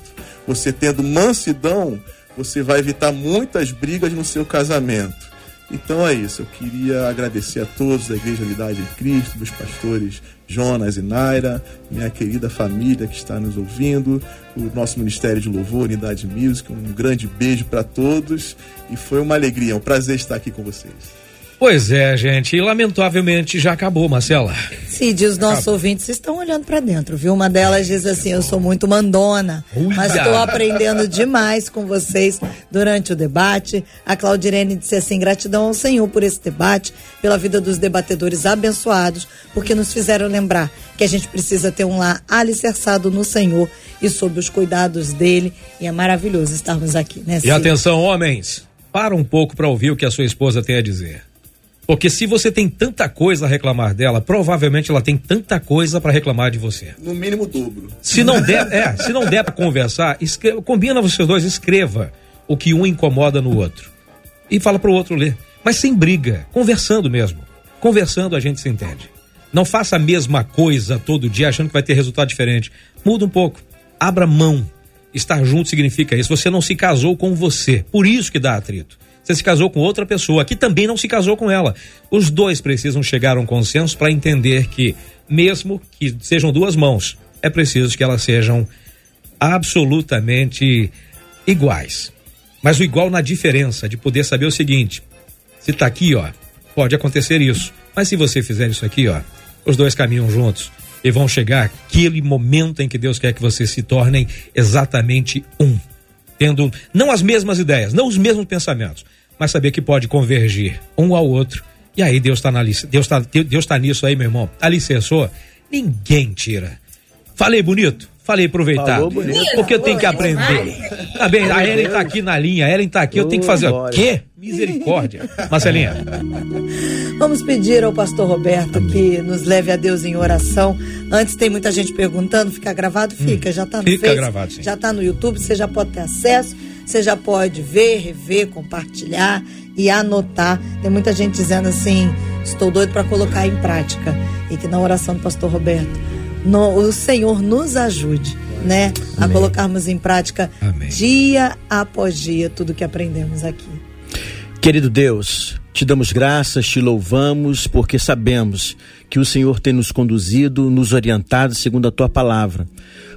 Você tendo mansidão, você vai evitar muitas brigas no seu casamento. Então é isso. Eu queria agradecer a todos da Igreja Unidade em Cristo, meus pastores Jonas e Naira, minha querida família que está nos ouvindo, o nosso Ministério de Louvor, Unidade Music. Um grande beijo para todos e foi uma alegria, um prazer estar aqui com vocês. Pois é, gente, e lamentavelmente já acabou, Marcela. Cid, os nossos acabou. ouvintes estão olhando para dentro, viu? Uma delas diz assim: Eu sou muito mandona, Uia. mas estou aprendendo demais com vocês durante o debate. A Claudirene disse assim: Gratidão ao Senhor por esse debate, pela vida dos debatedores abençoados, porque nos fizeram lembrar que a gente precisa ter um lar alicerçado no Senhor e sob os cuidados dele. E é maravilhoso estarmos aqui, né? Cid? E atenção, homens, para um pouco para ouvir o que a sua esposa tem a dizer. Porque se você tem tanta coisa a reclamar dela, provavelmente ela tem tanta coisa para reclamar de você. No mínimo dobro. Se não der, é, se não der para conversar, escreva, combina vocês dois, escreva o que um incomoda no outro e fala para o outro ler, mas sem briga, conversando mesmo. Conversando a gente se entende. Não faça a mesma coisa todo dia achando que vai ter resultado diferente. Muda um pouco. Abra mão. Estar junto significa isso. Você não se casou com você. Por isso que dá atrito. Você se casou com outra pessoa que também não se casou com ela. Os dois precisam chegar a um consenso para entender que, mesmo que sejam duas mãos, é preciso que elas sejam absolutamente iguais. Mas o igual na diferença de poder saber o seguinte: se tá aqui, ó, pode acontecer isso. Mas se você fizer isso aqui, ó, os dois caminham juntos e vão chegar aquele momento em que Deus quer que vocês se tornem exatamente um tendo não as mesmas ideias, não os mesmos pensamentos, mas saber que pode convergir um ao outro. E aí Deus está Deus tá, Deus tá nisso aí, meu irmão. Alicerçou, ninguém tira. Falei bonito? Falei aproveitado. Porque eu tenho que aprender. Tá bem, a Ellen tá aqui na linha, a Ellen tá aqui, eu tenho que fazer o quê? Misericórdia. Marcelinha. Vamos pedir ao pastor Roberto Amém. que nos leve a Deus em oração. Antes tem muita gente perguntando, fica gravado? Hum, fica, hum, já tá no fica Face, gravado, sim. já tá no YouTube, você já pode ter acesso, você já pode ver, rever, compartilhar e anotar. Tem muita gente dizendo assim, estou doido para colocar em prática. E que na oração do pastor Roberto no, o Senhor nos ajude, né, Amém. a colocarmos em prática Amém. dia após dia tudo que aprendemos aqui. Querido Deus, te damos graças, te louvamos, porque sabemos que o Senhor tem nos conduzido, nos orientado segundo a tua palavra.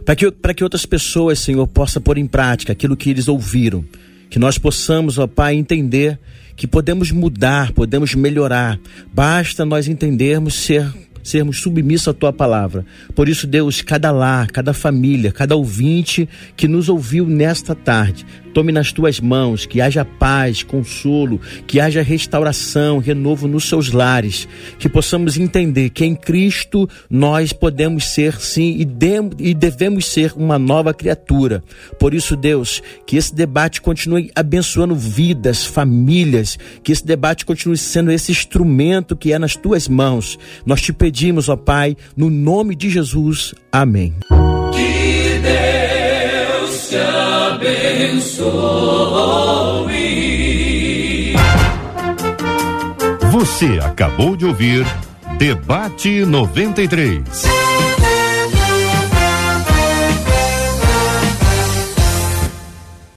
Para que, que outras pessoas, Senhor, possam pôr em prática aquilo que eles ouviram. Que nós possamos, ó Pai, entender que podemos mudar, podemos melhorar. Basta nós entendermos ser sermos submissos à tua palavra. Por isso, Deus, cada lar, cada família, cada ouvinte que nos ouviu nesta tarde, Tome nas tuas mãos, que haja paz, consolo, que haja restauração, renovo nos seus lares, que possamos entender que em Cristo nós podemos ser sim e, de, e devemos ser uma nova criatura. Por isso, Deus, que esse debate continue abençoando vidas, famílias, que esse debate continue sendo esse instrumento que é nas tuas mãos. Nós te pedimos, ó Pai, no nome de Jesus. Amém. Que Deus te abençoe. Você acabou de ouvir Debate 93.